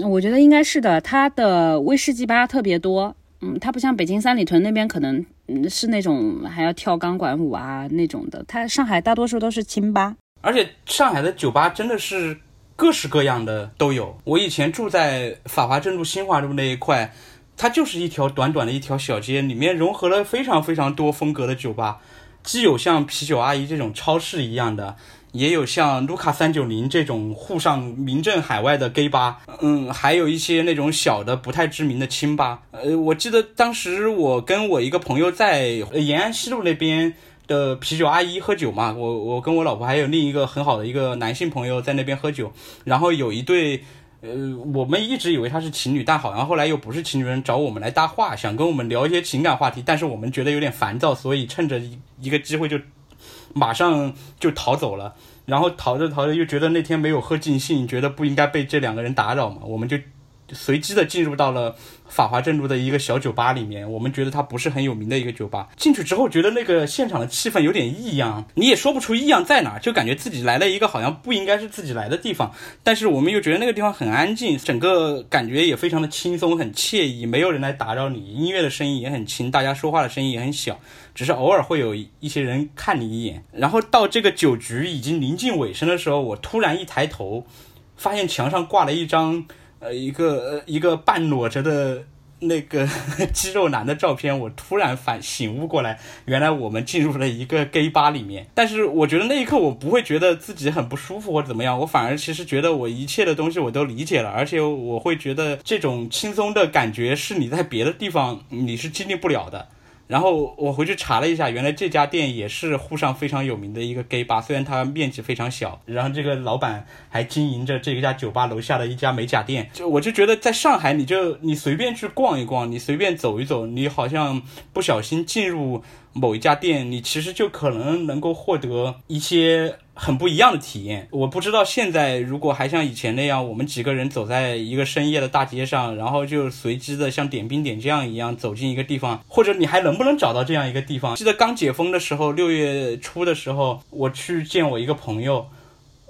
我觉得应该是的，它的威士忌吧特别多。嗯，它不像北京三里屯那边可能嗯是那种还要跳钢管舞啊那种的，它上海大多数都是清吧。而且上海的酒吧真的是。各式各样的都有。我以前住在法华镇路、新华路那一块，它就是一条短短的一条小街，里面融合了非常非常多风格的酒吧，既有像啤酒阿姨这种超市一样的，也有像卢卡三九零这种沪上名震海外的 gay 吧，嗯，还有一些那种小的不太知名的清吧。呃，我记得当时我跟我一个朋友在延安西路那边。的啤酒阿姨喝酒嘛，我我跟我老婆还有另一个很好的一个男性朋友在那边喝酒，然后有一对，呃，我们一直以为他是情侣，但好像后来又不是情侣，人找我们来搭话，想跟我们聊一些情感话题，但是我们觉得有点烦躁，所以趁着一一个机会就马上就逃走了，然后逃着逃着又觉得那天没有喝尽兴，觉得不应该被这两个人打扰嘛，我们就。随机的进入到了法华镇路的一个小酒吧里面，我们觉得它不是很有名的一个酒吧。进去之后，觉得那个现场的气氛有点异样，你也说不出异样在哪，就感觉自己来了一个好像不应该是自己来的地方。但是我们又觉得那个地方很安静，整个感觉也非常的轻松，很惬意，没有人来打扰你，音乐的声音也很轻，大家说话的声音也很小，只是偶尔会有一些人看你一眼。然后到这个酒局已经临近尾声的时候，我突然一抬头，发现墙上挂了一张。呃，一个呃，一个半裸着的那个 肌肉男的照片，我突然反醒悟过来，原来我们进入了一个 gay 吧里面。但是我觉得那一刻我不会觉得自己很不舒服或者怎么样，我反而其实觉得我一切的东西我都理解了，而且我会觉得这种轻松的感觉是你在别的地方你是经历不了的。然后我回去查了一下，原来这家店也是沪上非常有名的一个 gay 吧，虽然它面积非常小。然后这个老板还经营着这家酒吧楼下的一家美甲店。就我就觉得在上海，你就你随便去逛一逛，你随便走一走，你好像不小心进入某一家店，你其实就可能能够获得一些。很不一样的体验，我不知道现在如果还像以前那样，我们几个人走在一个深夜的大街上，然后就随机的像点兵点将一样走进一个地方，或者你还能不能找到这样一个地方？记得刚解封的时候，六月初的时候，我去见我一个朋友，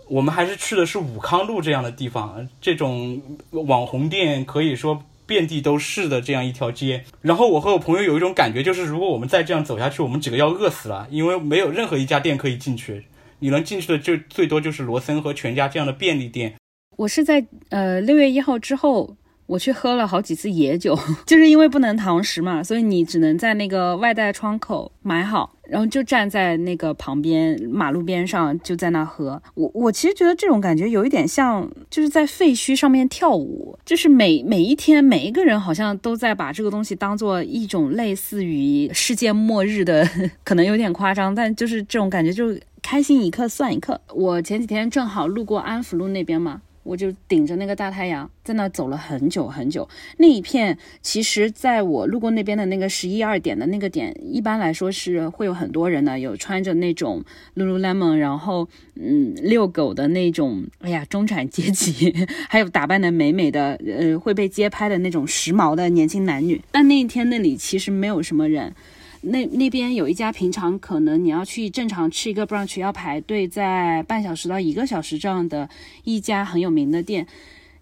我们还是去的是武康路这样的地方，这种网红店可以说遍地都是的这样一条街。然后我和我朋友有一种感觉，就是如果我们再这样走下去，我们几个要饿死了，因为没有任何一家店可以进去。你能进去的就最多就是罗森和全家这样的便利店。我是在呃六月一号之后。我去喝了好几次野酒，就是因为不能堂食嘛，所以你只能在那个外带窗口买好，然后就站在那个旁边马路边上，就在那喝。我我其实觉得这种感觉有一点像，就是在废墟上面跳舞，就是每每一天每一个人好像都在把这个东西当做一种类似于世界末日的，可能有点夸张，但就是这种感觉，就开心一刻算一刻。我前几天正好路过安福路那边嘛。我就顶着那个大太阳，在那走了很久很久。那一片，其实在我路过那边的那个十一二点的那个点，一般来说是会有很多人的，有穿着那种 lululemon，然后嗯遛狗的那种，哎呀中产阶级，还有打扮的美美的，呃会被街拍的那种时髦的年轻男女。但那一天那里其实没有什么人。那那边有一家平常可能你要去正常吃一个 brunch 要排队在半小时到一个小时这样的一家很有名的店，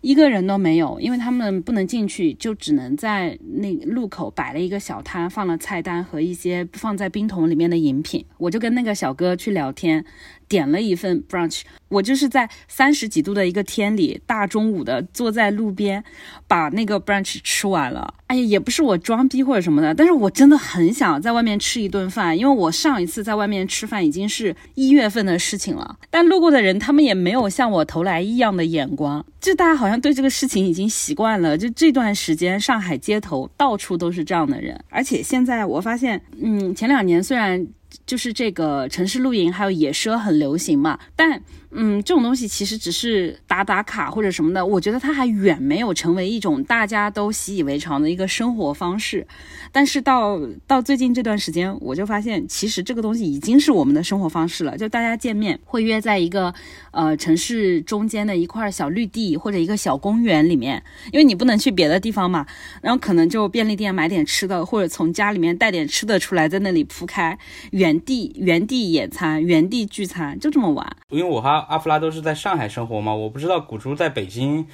一个人都没有，因为他们不能进去，就只能在那路口摆了一个小摊，放了菜单和一些放在冰桶里面的饮品。我就跟那个小哥去聊天。点了一份 brunch，我就是在三十几度的一个天里，大中午的坐在路边，把那个 brunch 吃完了。哎呀，也不是我装逼或者什么的，但是我真的很想在外面吃一顿饭，因为我上一次在外面吃饭已经是一月份的事情了。但路过的人他们也没有像我投来异样的眼光，就大家好像对这个事情已经习惯了。就这段时间，上海街头到处都是这样的人，而且现在我发现，嗯，前两年虽然。就是这个城市露营还有野奢很流行嘛，但。嗯，这种东西其实只是打打卡或者什么的，我觉得它还远没有成为一种大家都习以为常的一个生活方式。但是到到最近这段时间，我就发现其实这个东西已经是我们的生活方式了。就大家见面会约在一个呃城市中间的一块小绿地或者一个小公园里面，因为你不能去别的地方嘛。然后可能就便利店买点吃的，或者从家里面带点吃的出来，在那里铺开，原地原地野餐，原地聚餐，就这么玩。因为我哈。阿芙拉都是在上海生活吗？我不知道古珠在北京，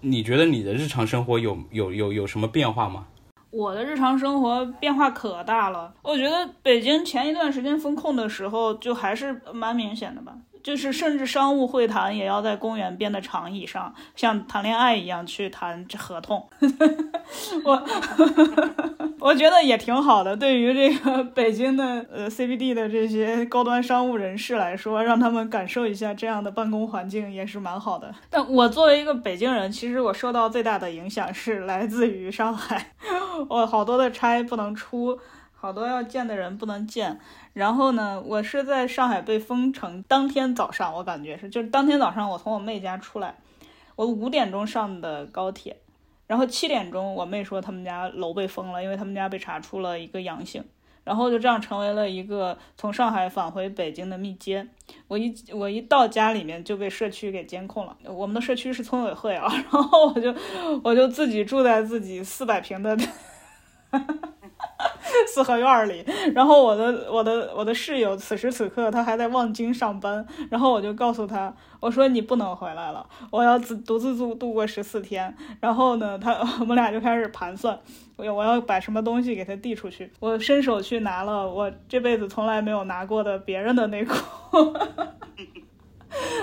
你觉得你的日常生活有有有有什么变化吗？我的日常生活变化可大了，我觉得北京前一段时间封控的时候就还是蛮明显的吧。就是甚至商务会谈也要在公园边的长椅上，像谈恋爱一样去谈合同。我 我觉得也挺好的，对于这个 北京的呃 CBD 的这些高端商务人士来说，让他们感受一下这样的办公环境也是蛮好的。但我作为一个北京人，其实我受到最大的影响是来自于上海，我好多的差不能出。好多要见的人不能见，然后呢，我是在上海被封城当天早上，我感觉是，就是当天早上我从我妹家出来，我五点钟上的高铁，然后七点钟我妹说他们家楼被封了，因为他们家被查出了一个阳性，然后就这样成为了一个从上海返回北京的密接。我一我一到家里面就被社区给监控了，我们的社区是村委会啊，然后我就我就自己住在自己四百平的。哈哈哈 四合院里，然后我的我的我的室友此时此刻他还在望京上班，然后我就告诉他，我说你不能回来了，我要自独自度度过十四天。然后呢，他 我们俩就开始盘算，我我要把什么东西给他递出去。我伸手去拿了我这辈子从来没有拿过的别人的内裤，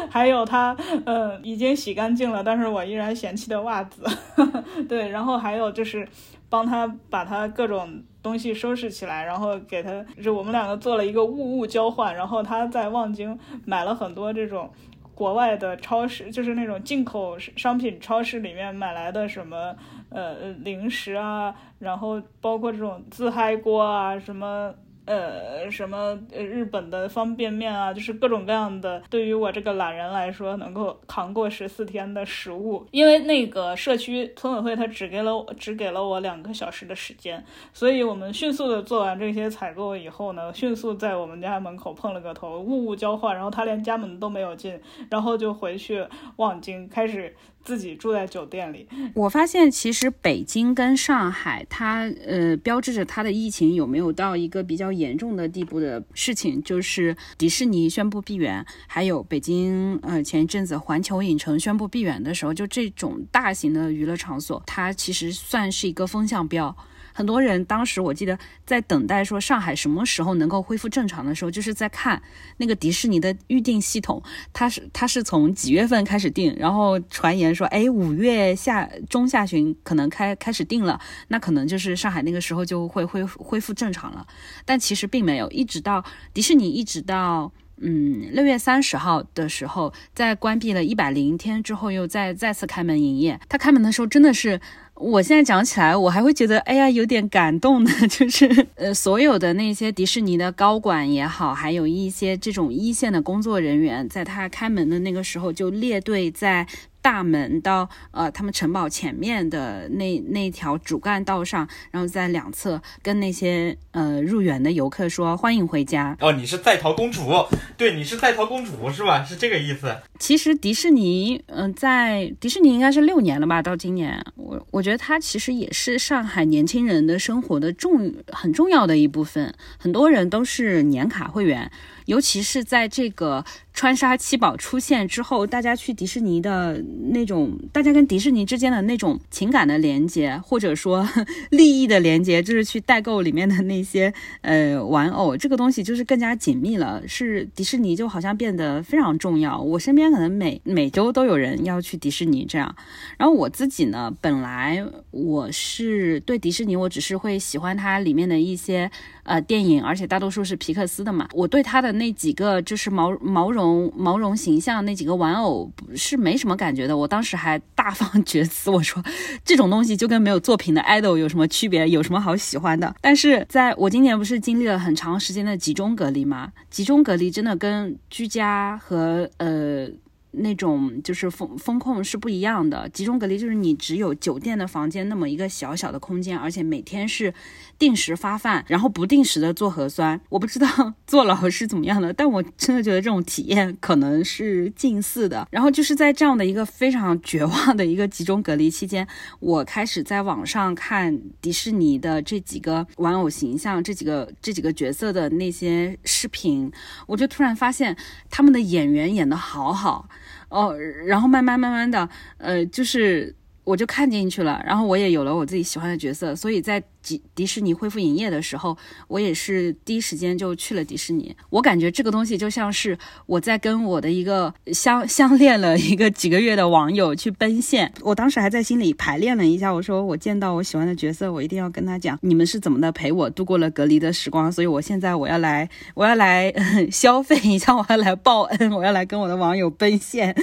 还有他呃已经洗干净了，但是我依然嫌弃的袜子。对，然后还有就是帮他把他各种。东西收拾起来，然后给他，就我们两个做了一个物物交换。然后他在望京买了很多这种国外的超市，就是那种进口商品超市里面买来的什么呃零食啊，然后包括这种自嗨锅啊什么。呃，什么，日本的方便面啊，就是各种各样的，对于我这个懒人来说，能够扛过十四天的食物。因为那个社区村委会他只给了我只给了我两个小时的时间，所以我们迅速的做完这些采购以后呢，迅速在我们家门口碰了个头，物物交换，然后他连家门都没有进，然后就回去望京开始。自己住在酒店里。我发现其实北京跟上海，它呃标志着它的疫情有没有到一个比较严重的地步的事情，就是迪士尼宣布闭园，还有北京呃前一阵子环球影城宣布闭园的时候，就这种大型的娱乐场所，它其实算是一个风向标。很多人当时我记得在等待说上海什么时候能够恢复正常的时候，就是在看那个迪士尼的预订系统，它是它是从几月份开始订，然后传言说，哎，五月下中下旬可能开开始订了，那可能就是上海那个时候就会恢恢复正常了，但其实并没有，一直到迪士尼一直到嗯六月三十号的时候，在关闭了一百零天之后，又再再次开门营业，它开门的时候真的是。我现在讲起来，我还会觉得，哎呀，有点感动的，就是呃，所有的那些迪士尼的高管也好，还有一些这种一线的工作人员，在他开门的那个时候就列队在。大门到呃他们城堡前面的那那条主干道上，然后在两侧跟那些呃入园的游客说欢迎回家。哦，你是在逃公主，对，你是在逃公主是吧？是这个意思。其实迪士尼，嗯，在迪士尼应该是六年了吧？到今年，我我觉得它其实也是上海年轻人的生活的重很重要的一部分，很多人都是年卡会员。尤其是在这个川沙七宝出现之后，大家去迪士尼的那种，大家跟迪士尼之间的那种情感的连接，或者说利益的连接，就是去代购里面的那些呃玩偶，这个东西就是更加紧密了。是迪士尼就好像变得非常重要。我身边可能每每周都有人要去迪士尼这样。然后我自己呢，本来我是对迪士尼，我只是会喜欢它里面的一些。呃，电影，而且大多数是皮克斯的嘛。我对他的那几个就是毛毛绒毛绒形象那几个玩偶是没什么感觉的。我当时还大放 厥词，我说这种东西就跟没有作品的 idol 有什么区别？有什么好喜欢的？但是在我今年不是经历了很长时间的集中隔离吗？集中隔离真的跟居家和呃。那种就是风风控是不一样的，集中隔离就是你只有酒店的房间那么一个小小的空间，而且每天是定时发饭，然后不定时的做核酸。我不知道坐牢是怎么样的，但我真的觉得这种体验可能是近似的。然后就是在这样的一个非常绝望的一个集中隔离期间，我开始在网上看迪士尼的这几个玩偶形象、这几个这几个角色的那些视频，我就突然发现他们的演员演的好好。哦，然后慢慢慢慢的，呃，就是我就看进去了，然后我也有了我自己喜欢的角色，所以在。迪迪士尼恢复营业的时候，我也是第一时间就去了迪士尼。我感觉这个东西就像是我在跟我的一个相 相恋了一个几个月的网友去奔现。我当时还在心里排练了一下，我说我见到我喜欢的角色，我一定要跟他讲你们是怎么的陪我度过了隔离的时光。所以我现在我要来，我要来 消费一下，我要来报恩，我要来跟我的网友奔现，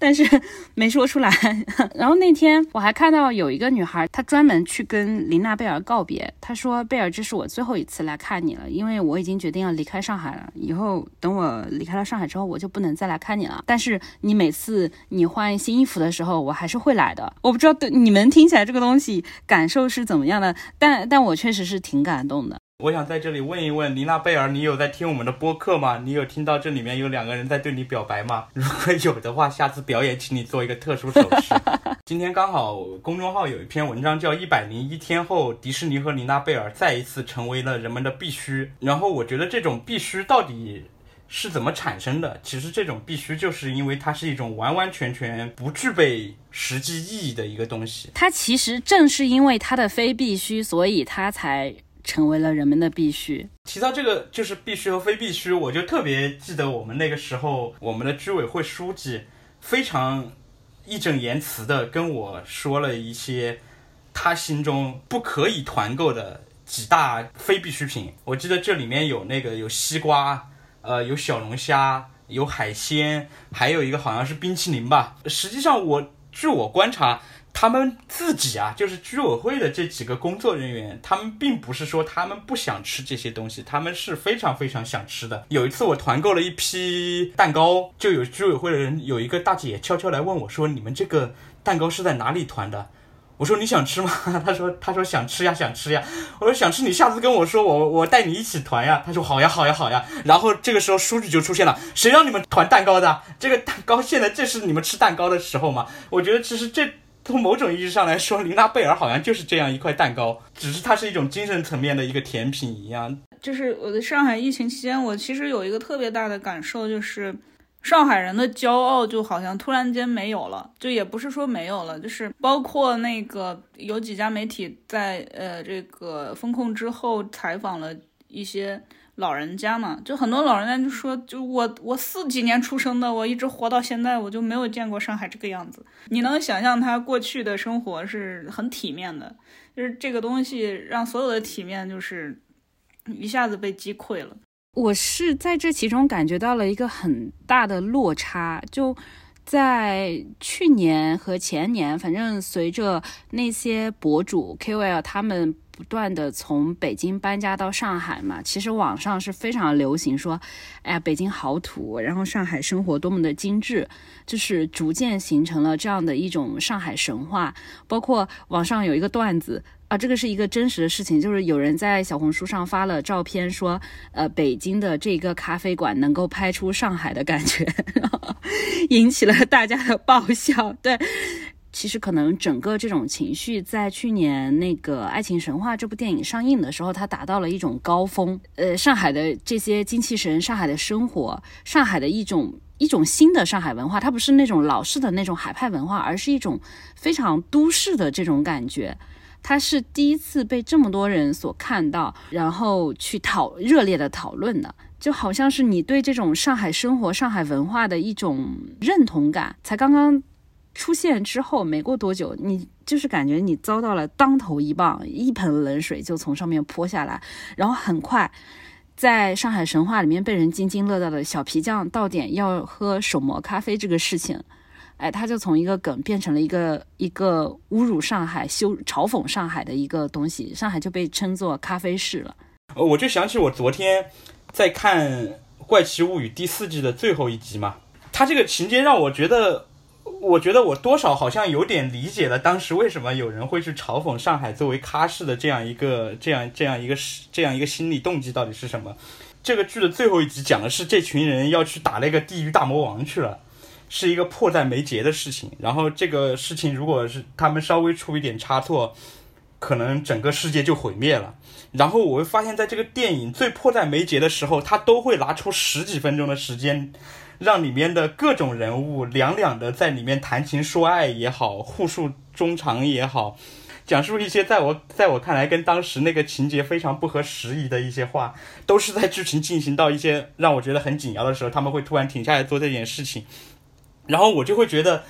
但是没说出来。然后那天我还看到有一个女孩，她专门去跟琳娜贝尔告。别，他说贝尔，这是我最后一次来看你了，因为我已经决定要离开上海了。以后等我离开了上海之后，我就不能再来看你了。但是你每次你换新衣服的时候，我还是会来的。我不知道对你们听起来这个东西感受是怎么样的，但但我确实是挺感动的。我想在这里问一问妮娜贝尔，你有在听我们的播客吗？你有听到这里面有两个人在对你表白吗？如果有的话，下次表演请你做一个特殊手势。今天刚好公众号有一篇文章叫《一百零一天后，迪士尼和妮娜贝尔再一次成为了人们的必须》。然后我觉得这种必须到底是怎么产生的？其实这种必须就是因为它是一种完完全全不具备实际意义的一个东西。它其实正是因为它的非必须，所以它才。成为了人们的必须。提到这个就是必须和非必须，我就特别记得我们那个时候，我们的居委会书记非常义正言辞的跟我说了一些他心中不可以团购的几大非必需品。我记得这里面有那个有西瓜，呃，有小龙虾，有海鲜，还有一个好像是冰淇淋吧。实际上，我据我观察。他们自己啊，就是居委会的这几个工作人员，他们并不是说他们不想吃这些东西，他们是非常非常想吃的。有一次我团购了一批蛋糕，就有居委会的人有一个大姐悄悄来问我说：“你们这个蛋糕是在哪里团的？”我说你想吃吗？他说他说想吃呀想吃呀。我说想吃你下次跟我说，我我带你一起团呀。他说好呀好呀好呀。然后这个时候书记就出现了，谁让你们团蛋糕的？这个蛋糕现在这是你们吃蛋糕的时候吗？我觉得其实这从某种意义上来说，琳娜贝尔好像就是这样一块蛋糕，只是它是一种精神层面的一个甜品一样。就是我在上海疫情期间，我其实有一个特别大的感受，就是上海人的骄傲就好像突然间没有了，就也不是说没有了，就是包括那个有几家媒体在呃这个风控之后采访了一些老人家嘛，就很多老人家就说，就我我四几年出生的，我一直活到现在，我就没有见过上海这个样子。你能想象他过去的生活是很体面的，就是这个东西让所有的体面就是。一下子被击溃了。我是在这其中感觉到了一个很大的落差，就在去年和前年，反正随着那些博主 KOL 他们不断的从北京搬家到上海嘛，其实网上是非常流行说，哎呀，北京好土，然后上海生活多么的精致，就是逐渐形成了这样的一种上海神话。包括网上有一个段子。啊，这个是一个真实的事情，就是有人在小红书上发了照片，说，呃，北京的这个咖啡馆能够拍出上海的感觉，引起了大家的爆笑。对，其实可能整个这种情绪在去年那个《爱情神话》这部电影上映的时候，它达到了一种高峰。呃，上海的这些精气神，上海的生活，上海的一种一种新的上海文化，它不是那种老式的那种海派文化，而是一种非常都市的这种感觉。它是第一次被这么多人所看到，然后去讨热烈的讨论的，就好像是你对这种上海生活、上海文化的一种认同感，才刚刚出现之后，没过多久，你就是感觉你遭到了当头一棒，一盆冷水就从上面泼下来，然后很快，在上海神话里面被人津津乐道的小皮匠到点要喝手磨咖啡这个事情。哎，他就从一个梗变成了一个一个侮辱上海、羞嘲讽上海的一个东西，上海就被称作咖啡市了。呃，我就想起我昨天在看《怪奇物语》第四季的最后一集嘛，他这个情节让我觉得，我觉得我多少好像有点理解了当时为什么有人会去嘲讽上海作为咖市的这样一个这样这样一个这样一个心理动机到底是什么。这个剧的最后一集讲的是这群人要去打那个地狱大魔王去了。是一个迫在眉睫的事情，然后这个事情如果是他们稍微出一点差错，可能整个世界就毁灭了。然后我会发现，在这个电影最迫在眉睫的时候，他都会拿出十几分钟的时间，让里面的各种人物两两的在里面谈情说爱也好，互诉衷肠也好，讲述一些在我在我看来跟当时那个情节非常不合时宜的一些话，都是在剧情进行到一些让我觉得很紧要的时候，他们会突然停下来做这件事情。然后我就会觉得，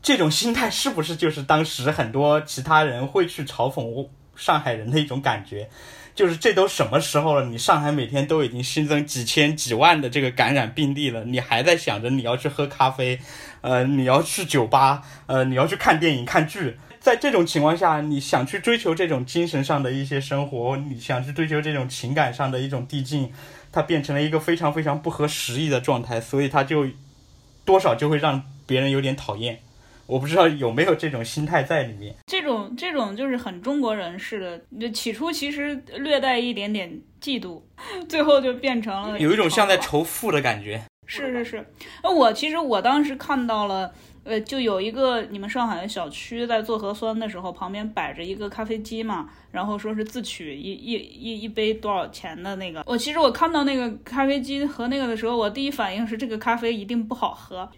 这种心态是不是就是当时很多其他人会去嘲讽上海人的一种感觉？就是这都什么时候了，你上海每天都已经新增几千几万的这个感染病例了，你还在想着你要去喝咖啡，呃，你要去酒吧，呃，你要去看电影看剧？在这种情况下，你想去追求这种精神上的一些生活，你想去追求这种情感上的一种递进，它变成了一个非常非常不合时宜的状态，所以它就。多少就会让别人有点讨厌，我不知道有没有这种心态在里面。这种这种就是很中国人似的，就起初其实略带一点点嫉妒，最后就变成了有一种像在仇富的感觉。是是是，那我其实我当时看到了。呃，就有一个你们上海的小区，在做核酸的时候，旁边摆着一个咖啡机嘛，然后说是自取一一一一杯多少钱的那个。我其实我看到那个咖啡机和那个的时候，我第一反应是这个咖啡一定不好喝，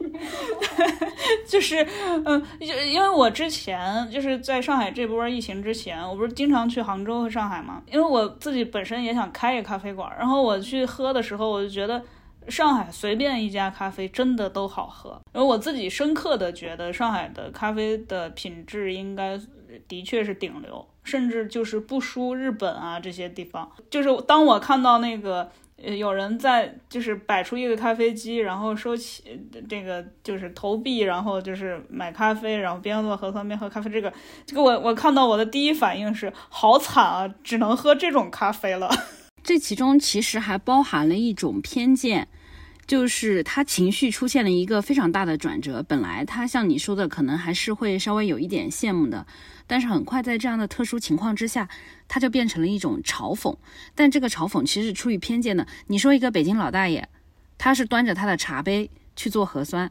就是，嗯，就因为我之前就是在上海这波疫情之前，我不是经常去杭州和上海嘛，因为我自己本身也想开一个咖啡馆，然后我去喝的时候，我就觉得。上海随便一家咖啡真的都好喝，而我自己深刻的觉得上海的咖啡的品质应该的确是顶流，甚至就是不输日本啊这些地方。就是当我看到那个呃有人在就是摆出一个咖啡机，然后收起这个就是投币，然后就是买咖啡，然后边做核酸边喝咖啡，这个这个我我看到我的第一反应是好惨啊，只能喝这种咖啡了。这其中其实还包含了一种偏见。就是他情绪出现了一个非常大的转折。本来他像你说的，可能还是会稍微有一点羡慕的，但是很快在这样的特殊情况之下，他就变成了一种嘲讽。但这个嘲讽其实是出于偏见的。你说一个北京老大爷，他是端着他的茶杯去做核酸，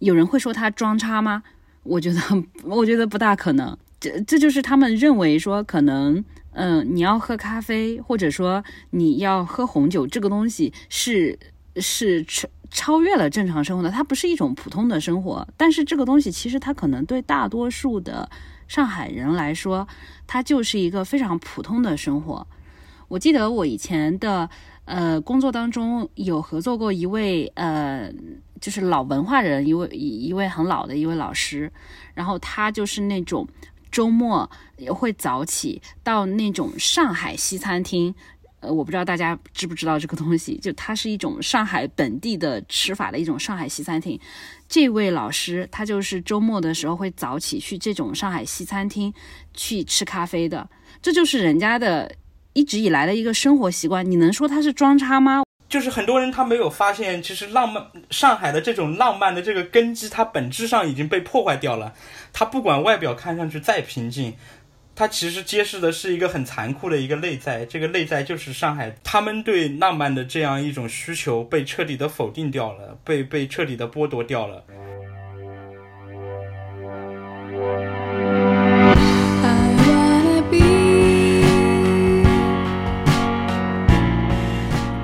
有人会说他装叉吗？我觉得，我觉得不大可能。这这就是他们认为说可能。嗯，你要喝咖啡，或者说你要喝红酒，这个东西是是超超越了正常生活的，它不是一种普通的生活。但是这个东西其实它可能对大多数的上海人来说，它就是一个非常普通的生活。我记得我以前的呃工作当中有合作过一位呃就是老文化人，一位一位很老的一位老师，然后他就是那种。周末也会早起到那种上海西餐厅，呃，我不知道大家知不知道这个东西，就它是一种上海本地的吃法的一种上海西餐厅。这位老师他就是周末的时候会早起去这种上海西餐厅去吃咖啡的，这就是人家的一直以来的一个生活习惯。你能说他是装叉吗？就是很多人他没有发现，其实浪漫上海的这种浪漫的这个根基，它本质上已经被破坏掉了。它不管外表看上去再平静，它其实揭示的是一个很残酷的一个内在。这个内在就是上海，他们对浪漫的这样一种需求被彻底的否定掉了，被被彻底的剥夺掉了。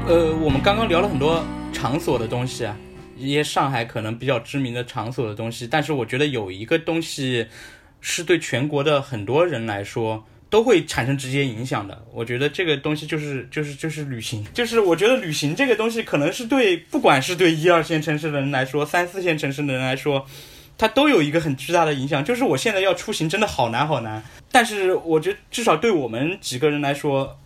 呃，我们刚刚聊了很多场所的东西啊，一些上海可能比较知名的场所的东西，但是我觉得有一个东西是对全国的很多人来说都会产生直接影响的。我觉得这个东西就是就是就是旅行，就是我觉得旅行这个东西可能是对不管是对一二线城市的人来说，三四线城市的人来说，它都有一个很巨大的影响。就是我现在要出行真的好难好难，但是我觉得至少对我们几个人来说。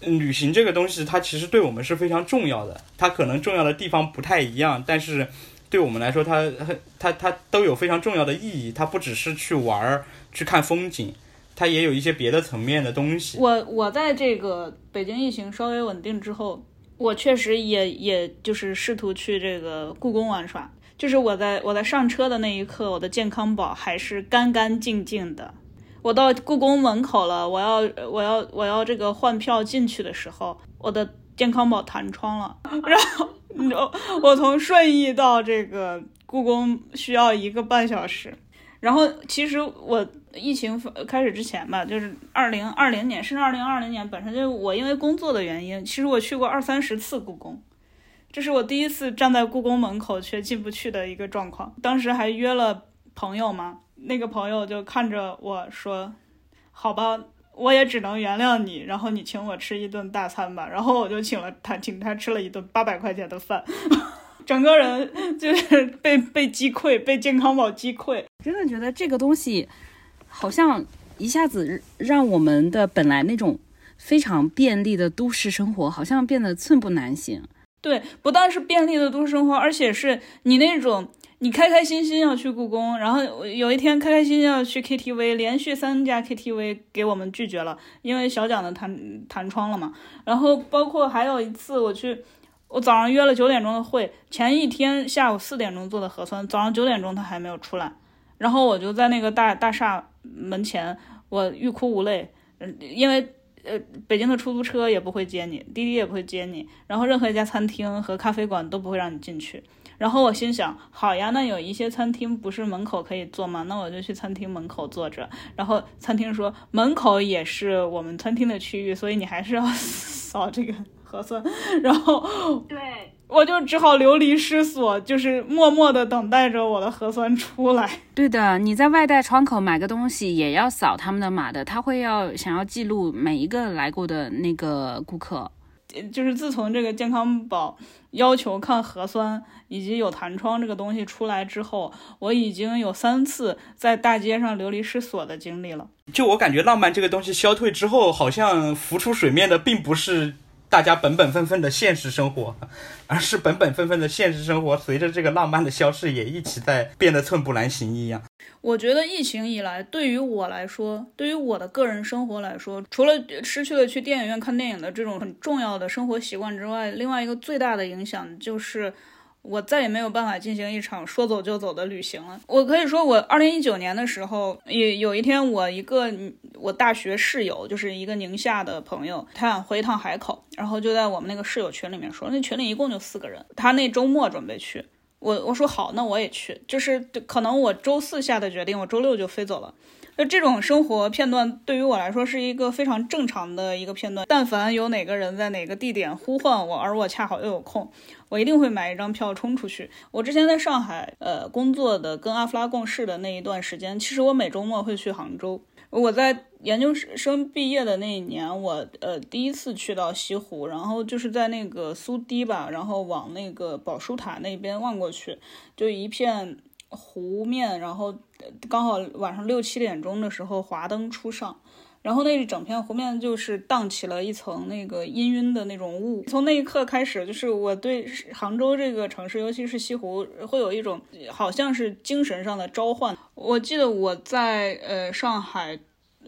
旅行这个东西，它其实对我们是非常重要的。它可能重要的地方不太一样，但是对我们来说，它它它都有非常重要的意义。它不只是去玩儿、去看风景，它也有一些别的层面的东西。我我在这个北京疫情稍微稳定之后，我确实也也就是试图去这个故宫玩耍。就是我在我在上车的那一刻，我的健康宝还是干干净净的。我到故宫门口了，我要我要我要这个换票进去的时候，我的健康宝弹窗了，然后我我从顺义到这个故宫需要一个半小时，然后其实我疫情开始之前吧，就是二零二零年甚至二零二零年，本身就我因为工作的原因，其实我去过二三十次故宫，这是我第一次站在故宫门口却进不去的一个状况，当时还约了朋友嘛。那个朋友就看着我说：“好吧，我也只能原谅你。然后你请我吃一顿大餐吧。”然后我就请了他，请他吃了一顿八百块钱的饭，整个人就是被被击溃，被健康宝击溃。真的觉得这个东西好像一下子让我们的本来那种非常便利的都市生活，好像变得寸步难行。对，不但是便利的都市生活，而且是你那种。你开开心心要去故宫，然后有一天开开心心要去 KTV，连续三家 KTV 给我们拒绝了，因为小蒋的弹弹窗了嘛。然后包括还有一次我去，我早上约了九点钟的会，前一天下午四点钟做的核酸，早上九点钟他还没有出来，然后我就在那个大大厦门前，我欲哭无泪，因为呃北京的出租车也不会接你，滴滴也不会接你，然后任何一家餐厅和咖啡馆都不会让你进去。然后我心想，好呀，那有一些餐厅不是门口可以坐吗？那我就去餐厅门口坐着。然后餐厅说，门口也是我们餐厅的区域，所以你还是要扫这个核酸。然后，对，我就只好流离失所，就是默默的等待着我的核酸出来。对的，你在外带窗口买个东西也要扫他们的码的，他会要想要记录每一个来过的那个顾客。就是自从这个健康宝要求看核酸以及有弹窗这个东西出来之后，我已经有三次在大街上流离失所的经历了。就我感觉，浪漫这个东西消退之后，好像浮出水面的并不是。大家本本分分的现实生活，而是本本分分的现实生活，随着这个浪漫的消逝，也一起在变得寸步难行一样。我觉得疫情以来，对于我来说，对于我的个人生活来说，除了失去了去电影院看电影的这种很重要的生活习惯之外，另外一个最大的影响就是我再也没有办法进行一场说走就走的旅行了。我可以说，我二零一九年的时候，有有一天，我一个我大学室友，就是一个宁夏的朋友，他想回一趟海口，然后就在我们那个室友群里面说，那群里一共就四个人，他那周末准备去。我我说好，那我也去。就是可能我周四下的决定，我周六就飞走了。那这种生活片段对于我来说是一个非常正常的一个片段。但凡有哪个人在哪个地点呼唤我，而我恰好又有空，我一定会买一张票冲出去。我之前在上海呃工作的，跟阿弗拉共事的那一段时间，其实我每周末会去杭州。我在研究生毕业的那一年，我呃第一次去到西湖，然后就是在那个苏堤吧，然后往那个宝书塔那边望过去，就一片湖面，然后刚好晚上六七点钟的时候华灯初上，然后那一整片湖面就是荡起了一层那个氤氲的那种雾。从那一刻开始，就是我对杭州这个城市，尤其是西湖，会有一种好像是精神上的召唤。我记得我在呃上海。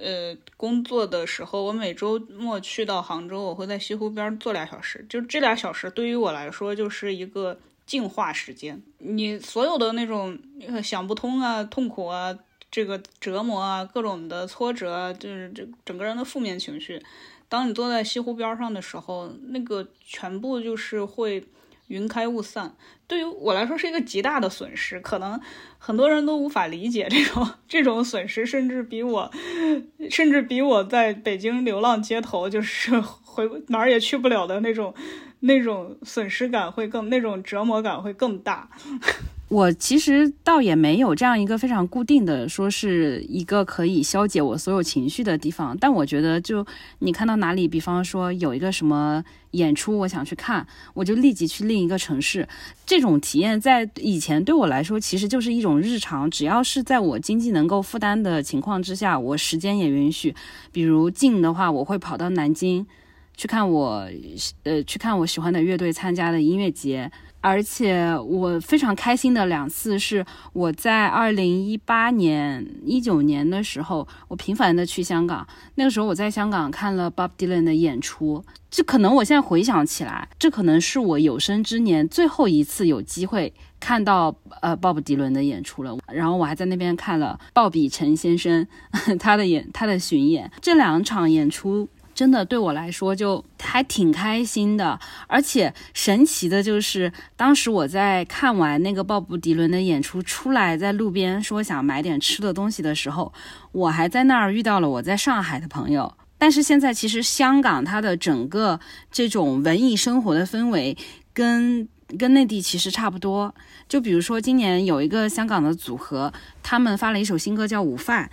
呃，工作的时候，我每周末去到杭州，我会在西湖边坐俩小时。就这俩小时，对于我来说就是一个净化时间。你所有的那种想不通啊、痛苦啊、这个折磨啊、各种的挫折，就是这整个人的负面情绪，当你坐在西湖边上的时候，那个全部就是会。云开雾散，对于我来说是一个极大的损失，可能很多人都无法理解这种这种损失，甚至比我，甚至比我在北京流浪街头，就是回哪儿也去不了的那种那种损失感会更，那种折磨感会更大。我其实倒也没有这样一个非常固定的，说是一个可以消解我所有情绪的地方。但我觉得，就你看到哪里，比方说有一个什么演出，我想去看，我就立即去另一个城市。这种体验在以前对我来说，其实就是一种日常。只要是在我经济能够负担的情况之下，我时间也允许。比如近的话，我会跑到南京去看我，呃，去看我喜欢的乐队参加的音乐节。而且我非常开心的两次是我在二零一八年、一九年的时候，我频繁的去香港。那个时候我在香港看了 Bob Dylan 的演出，这可能我现在回想起来，这可能是我有生之年最后一次有机会看到呃鲍勃迪伦的演出了。然后我还在那边看了鲍比陈先生 他的演他的巡演，这两场演出。真的对我来说就还挺开心的，而且神奇的就是，当时我在看完那个鲍勃迪伦的演出出来，在路边说想买点吃的东西的时候，我还在那儿遇到了我在上海的朋友。但是现在其实香港它的整个这种文艺生活的氛围跟跟内地其实差不多。就比如说今年有一个香港的组合，他们发了一首新歌叫《午饭》。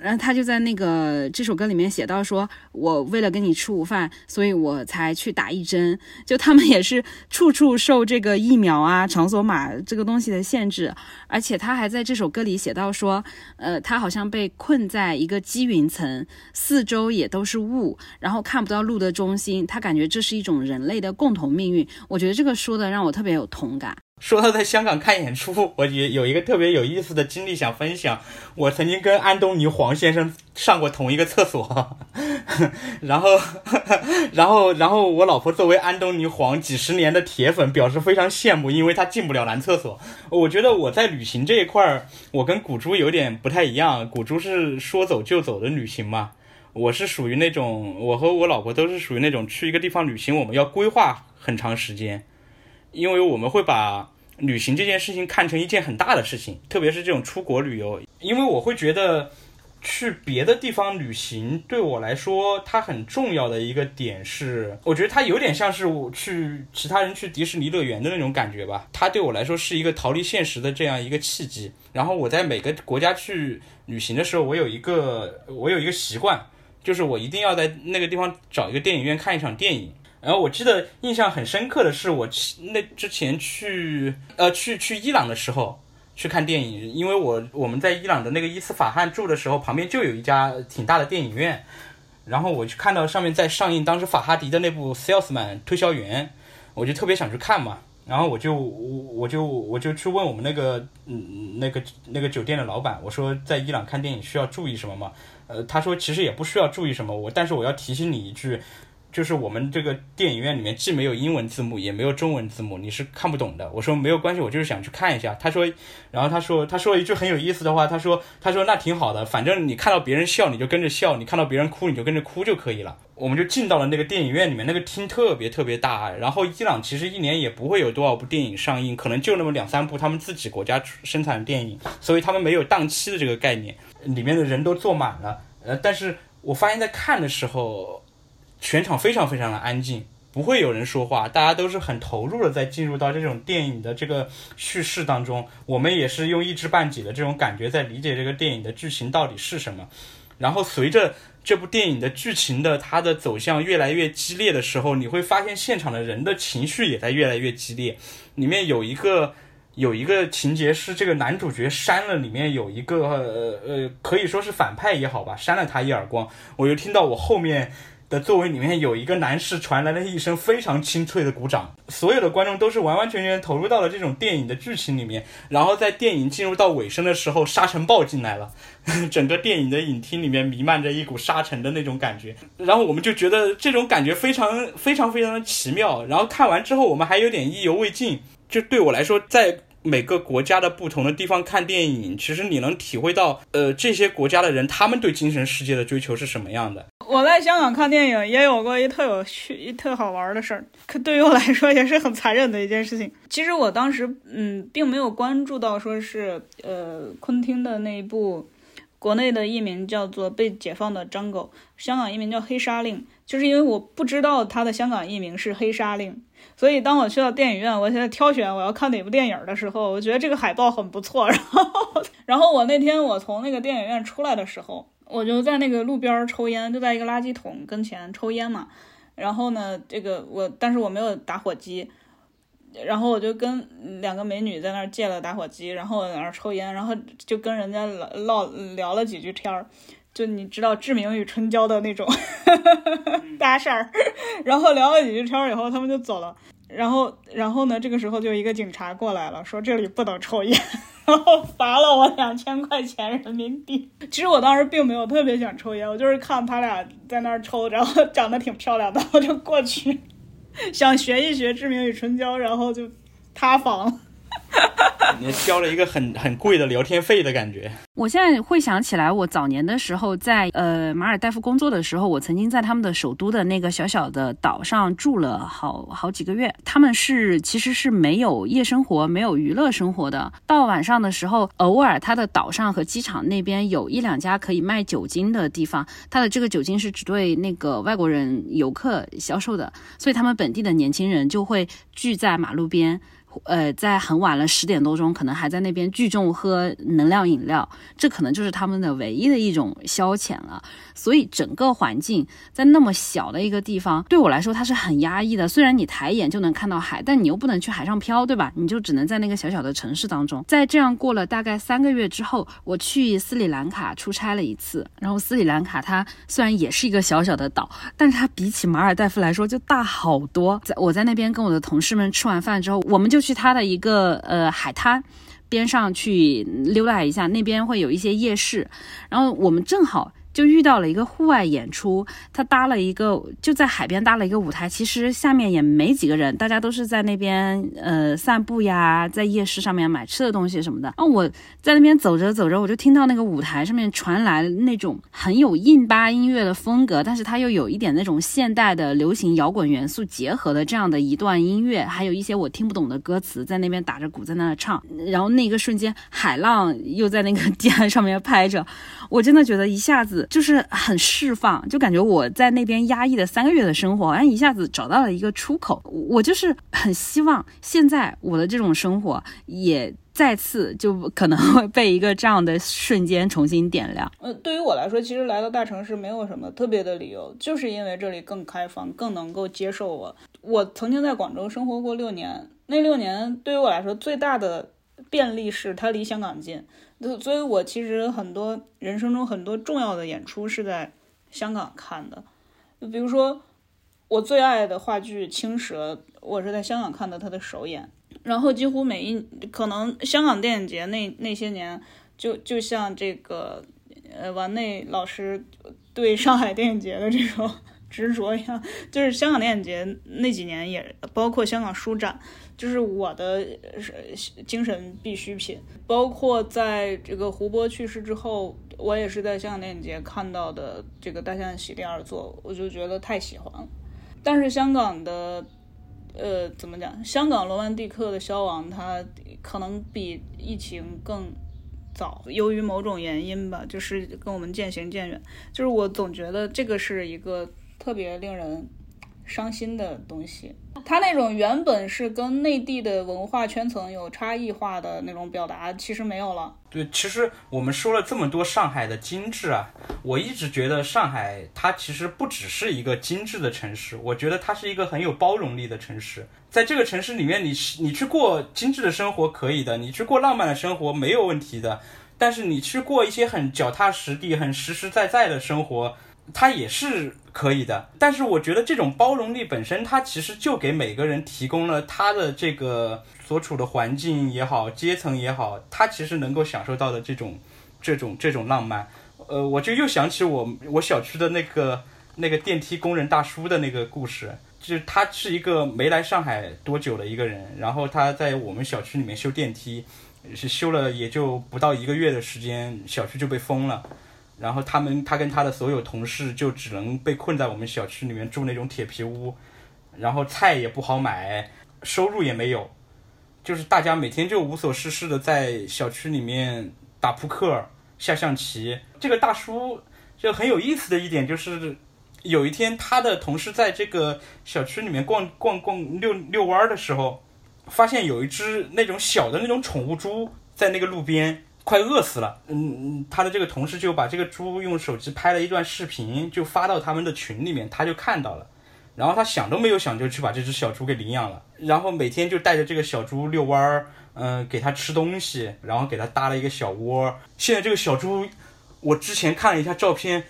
然后他就在那个这首歌里面写到说，我为了跟你吃午饭，所以我才去打一针。就他们也是处处受这个疫苗啊、场所码这个东西的限制，而且他还在这首歌里写到说，呃，他好像被困在一个积云层，四周也都是雾，然后看不到路的中心，他感觉这是一种人类的共同命运。我觉得这个说的让我特别有同感。说到在香港看演出，我也有一个特别有意思的经历想分享。我曾经跟安东尼黄先生上过同一个厕所，然后，然后，然后我老婆作为安东尼黄几十年的铁粉，表示非常羡慕，因为他进不了男厕所。我觉得我在旅行这一块儿，我跟古珠有点不太一样。古珠是说走就走的旅行嘛，我是属于那种，我和我老婆都是属于那种去一个地方旅行，我们要规划很长时间。因为我们会把旅行这件事情看成一件很大的事情，特别是这种出国旅游。因为我会觉得去别的地方旅行对我来说，它很重要的一个点是，我觉得它有点像是我去其他人去迪士尼乐园的那种感觉吧。它对我来说是一个逃离现实的这样一个契机。然后我在每个国家去旅行的时候，我有一个我有一个习惯，就是我一定要在那个地方找一个电影院看一场电影。然后我记得印象很深刻的是，我那之前去呃去去伊朗的时候去看电影，因为我我们在伊朗的那个伊斯法罕住的时候，旁边就有一家挺大的电影院，然后我去看到上面在上映当时法哈迪的那部《Salesman》推销员，我就特别想去看嘛，然后我就我我就我就去问我们那个嗯那个那个酒店的老板，我说在伊朗看电影需要注意什么吗？呃，他说其实也不需要注意什么，我但是我要提醒你一句。就是我们这个电影院里面既没有英文字幕，也没有中文字幕，你是看不懂的。我说没有关系，我就是想去看一下。他说，然后他说，他说了一句很有意思的话，他说，他说那挺好的，反正你看到别人笑你就跟着笑，你看到别人哭你就跟着哭就可以了。我们就进到了那个电影院里面，那个厅特别特别大。然后伊朗其实一年也不会有多少部电影上映，可能就那么两三部他们自己国家生产的电影，所以他们没有档期的这个概念，里面的人都坐满了。呃，但是我发现在看的时候。全场非常非常的安静，不会有人说话，大家都是很投入的在进入到这种电影的这个叙事当中。我们也是用一知半解的这种感觉在理解这个电影的剧情到底是什么。然后随着这部电影的剧情的它的走向越来越激烈的时候，你会发现现场的人的情绪也在越来越激烈。里面有一个有一个情节是这个男主角扇了里面有一个呃呃可以说是反派也好吧，扇了他一耳光，我就听到我后面。的座位里面有一个男士传来了一声非常清脆的鼓掌，所有的观众都是完完全全投入到了这种电影的剧情里面。然后在电影进入到尾声的时候，沙尘暴进来了，整个电影的影厅里面弥漫着一股沙尘的那种感觉。然后我们就觉得这种感觉非常非常非常的奇妙。然后看完之后，我们还有点意犹未尽。就对我来说，在每个国家的不同的地方看电影，其实你能体会到，呃，这些国家的人他们对精神世界的追求是什么样的。我在香港看电影也有过一特有趣、一特好玩的事儿，可对于我来说也是很残忍的一件事情。其实我当时嗯，并没有关注到说是呃，昆汀的那一部，国内的译名叫做《被解放的张狗》，香港译名叫《黑沙令》，就是因为我不知道他的香港译名是《黑沙令》，所以当我去到电影院，我现在挑选我要看哪部电影的时候，我觉得这个海报很不错，然后，然后我那天我从那个电影院出来的时候。我就在那个路边抽烟，就在一个垃圾桶跟前抽烟嘛。然后呢，这个我，但是我没有打火机。然后我就跟两个美女在那儿借了打火机，然后在那儿抽烟，然后就跟人家唠聊了几句天儿，就你知道志明与春娇的那种 搭讪儿。然后聊了几句天儿以后，他们就走了。然后，然后呢，这个时候就一个警察过来了，说这里不能抽烟。然后罚了我两千块钱人民币。其实我当时并没有特别想抽烟，我就是看他俩在那儿抽，然后长得挺漂亮的，我就过去想学一学《志明与春娇》，然后就塌房。你交了一个很很贵的聊天费的感觉。我现在会想起来，我早年的时候在呃马尔代夫工作的时候，我曾经在他们的首都的那个小小的岛上住了好好几个月。他们是其实是没有夜生活、没有娱乐生活的。到晚上的时候，偶尔他的岛上和机场那边有一两家可以卖酒精的地方，他的这个酒精是只对那个外国人游客销售的，所以他们本地的年轻人就会聚在马路边。呃，在很晚了十点多钟，可能还在那边聚众喝能量饮料，这可能就是他们的唯一的一种消遣了。所以整个环境在那么小的一个地方，对我来说它是很压抑的。虽然你抬眼就能看到海，但你又不能去海上漂，对吧？你就只能在那个小小的城市当中。在这样过了大概三个月之后，我去斯里兰卡出差了一次。然后斯里兰卡它虽然也是一个小小的岛，但是它比起马尔代夫来说就大好多。在我在那边跟我的同事们吃完饭之后，我们就去它的一个呃海滩边上去溜达一下，那边会有一些夜市，然后我们正好。就遇到了一个户外演出，他搭了一个就在海边搭了一个舞台，其实下面也没几个人，大家都是在那边呃散步呀，在夜市上面买吃的东西什么的。啊，我在那边走着走着，我就听到那个舞台上面传来那种很有印巴音乐的风格，但是它又有一点那种现代的流行摇滚元素结合的这样的一段音乐，还有一些我听不懂的歌词，在那边打着鼓在那唱，然后那个瞬间海浪又在那个堤岸上面拍着，我真的觉得一下子。就是很释放，就感觉我在那边压抑的三个月的生活，好像一下子找到了一个出口。我就是很希望现在我的这种生活也再次就可能会被一个这样的瞬间重新点亮。呃，对于我来说，其实来到大城市没有什么特别的理由，就是因为这里更开放，更能够接受我。我曾经在广州生活过六年，那六年对于我来说最大的便利是它离香港近。所以，我其实很多人生中很多重要的演出是在香港看的，比如说我最爱的话剧《青蛇》，我是在香港看的他的首演。然后几乎每一可能香港电影节那那些年，就就像这个呃王内老师对上海电影节的这种 执着一样。就是香港电影节那几年也包括香港书展，就是我的精神必需品。包括在这个胡波去世之后，我也是在香港电影节看到的这个《大象席地而坐》，我就觉得太喜欢了。但是香港的。呃，怎么讲？香港罗曼蒂克的消亡，它可能比疫情更早。由于某种原因吧，就是跟我们渐行渐远。就是我总觉得这个是一个特别令人伤心的东西。它那种原本是跟内地的文化圈层有差异化的那种表达，其实没有了。对，其实我们说了这么多上海的精致啊，我一直觉得上海它其实不只是一个精致的城市，我觉得它是一个很有包容力的城市。在这个城市里面，你你去过精致的生活可以的，你去过浪漫的生活没有问题的，但是你去过一些很脚踏实地、很实实在在的生活。它也是可以的，但是我觉得这种包容力本身，它其实就给每个人提供了他的这个所处的环境也好，阶层也好，他其实能够享受到的这种、这种、这种浪漫。呃，我就又想起我我小区的那个那个电梯工人大叔的那个故事，就是他是一个没来上海多久的一个人，然后他在我们小区里面修电梯，是修了也就不到一个月的时间，小区就被封了。然后他们，他跟他的所有同事就只能被困在我们小区里面住那种铁皮屋，然后菜也不好买，收入也没有，就是大家每天就无所事事的在小区里面打扑克、下象棋。这个大叔就很有意思的一点就是，有一天他的同事在这个小区里面逛逛逛遛遛弯的时候，发现有一只那种小的那种宠物猪在那个路边。快饿死了，嗯，他的这个同事就把这个猪用手机拍了一段视频，就发到他们的群里面，他就看到了，然后他想都没有想就去把这只小猪给领养了，然后每天就带着这个小猪遛弯儿，嗯，给它吃东西，然后给它搭了一个小窝。现在这个小猪，我之前看了一下照片，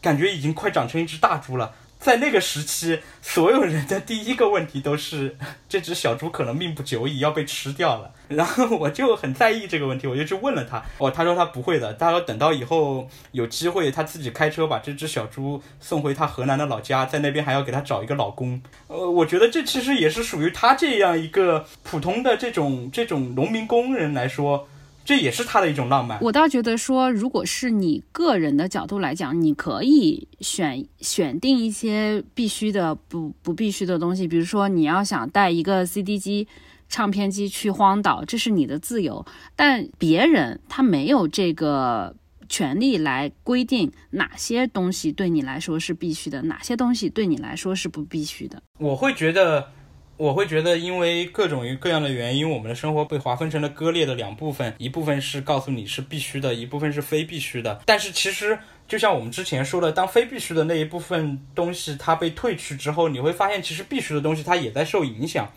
感觉已经快长成一只大猪了。在那个时期，所有人的第一个问题都是 这只小猪可能命不久矣，要被吃掉了。然后我就很在意这个问题，我就去问了他。哦，他说他不会的，他说等到以后有机会，他自己开车把这只小猪送回他河南的老家，在那边还要给他找一个老公。呃，我觉得这其实也是属于他这样一个普通的这种这种农民工人来说。这也是他的一种浪漫。我倒觉得说，如果是你个人的角度来讲，你可以选选定一些必须的、不不必须的东西。比如说，你要想带一个 CD 机、唱片机去荒岛，这是你的自由。但别人他没有这个权利来规定哪些东西对你来说是必须的，哪些东西对你来说是不必须的。我会觉得。我会觉得，因为各种各样的原因，我们的生活被划分成了割裂的两部分，一部分是告诉你是必须的，一部分是非必须的。但是其实，就像我们之前说的，当非必须的那一部分东西它被褪去之后，你会发现，其实必须的东西它也在受影响。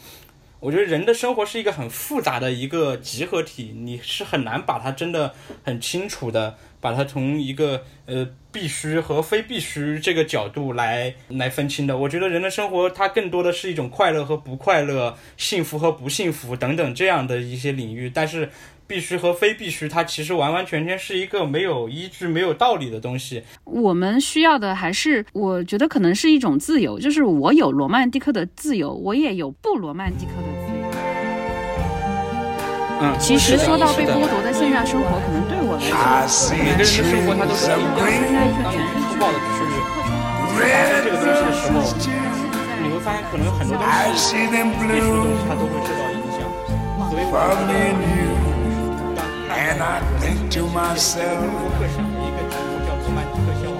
我觉得人的生活是一个很复杂的一个集合体，你是很难把它真的很清楚的。把它从一个呃必须和非必须这个角度来来分清的，我觉得人的生活它更多的是一种快乐和不快乐、幸福和不幸福等等这样的一些领域。但是必须和非必须，它其实完完全全是一个没有依据、没有道理的东西。我们需要的还是，我觉得可能是一种自由，就是我有罗曼蒂克的自由，我也有不罗曼蒂克的自。嗯，其实说到被剥夺的线下生活，可能对我来说，每个人的生活他都是不一样的。当你粗暴的去这个东西的时候，你会发现可能很多东西，必须的东西它都会受到影响。所以，我当你看播客想的一个题目叫做“曼蒂克消亡”。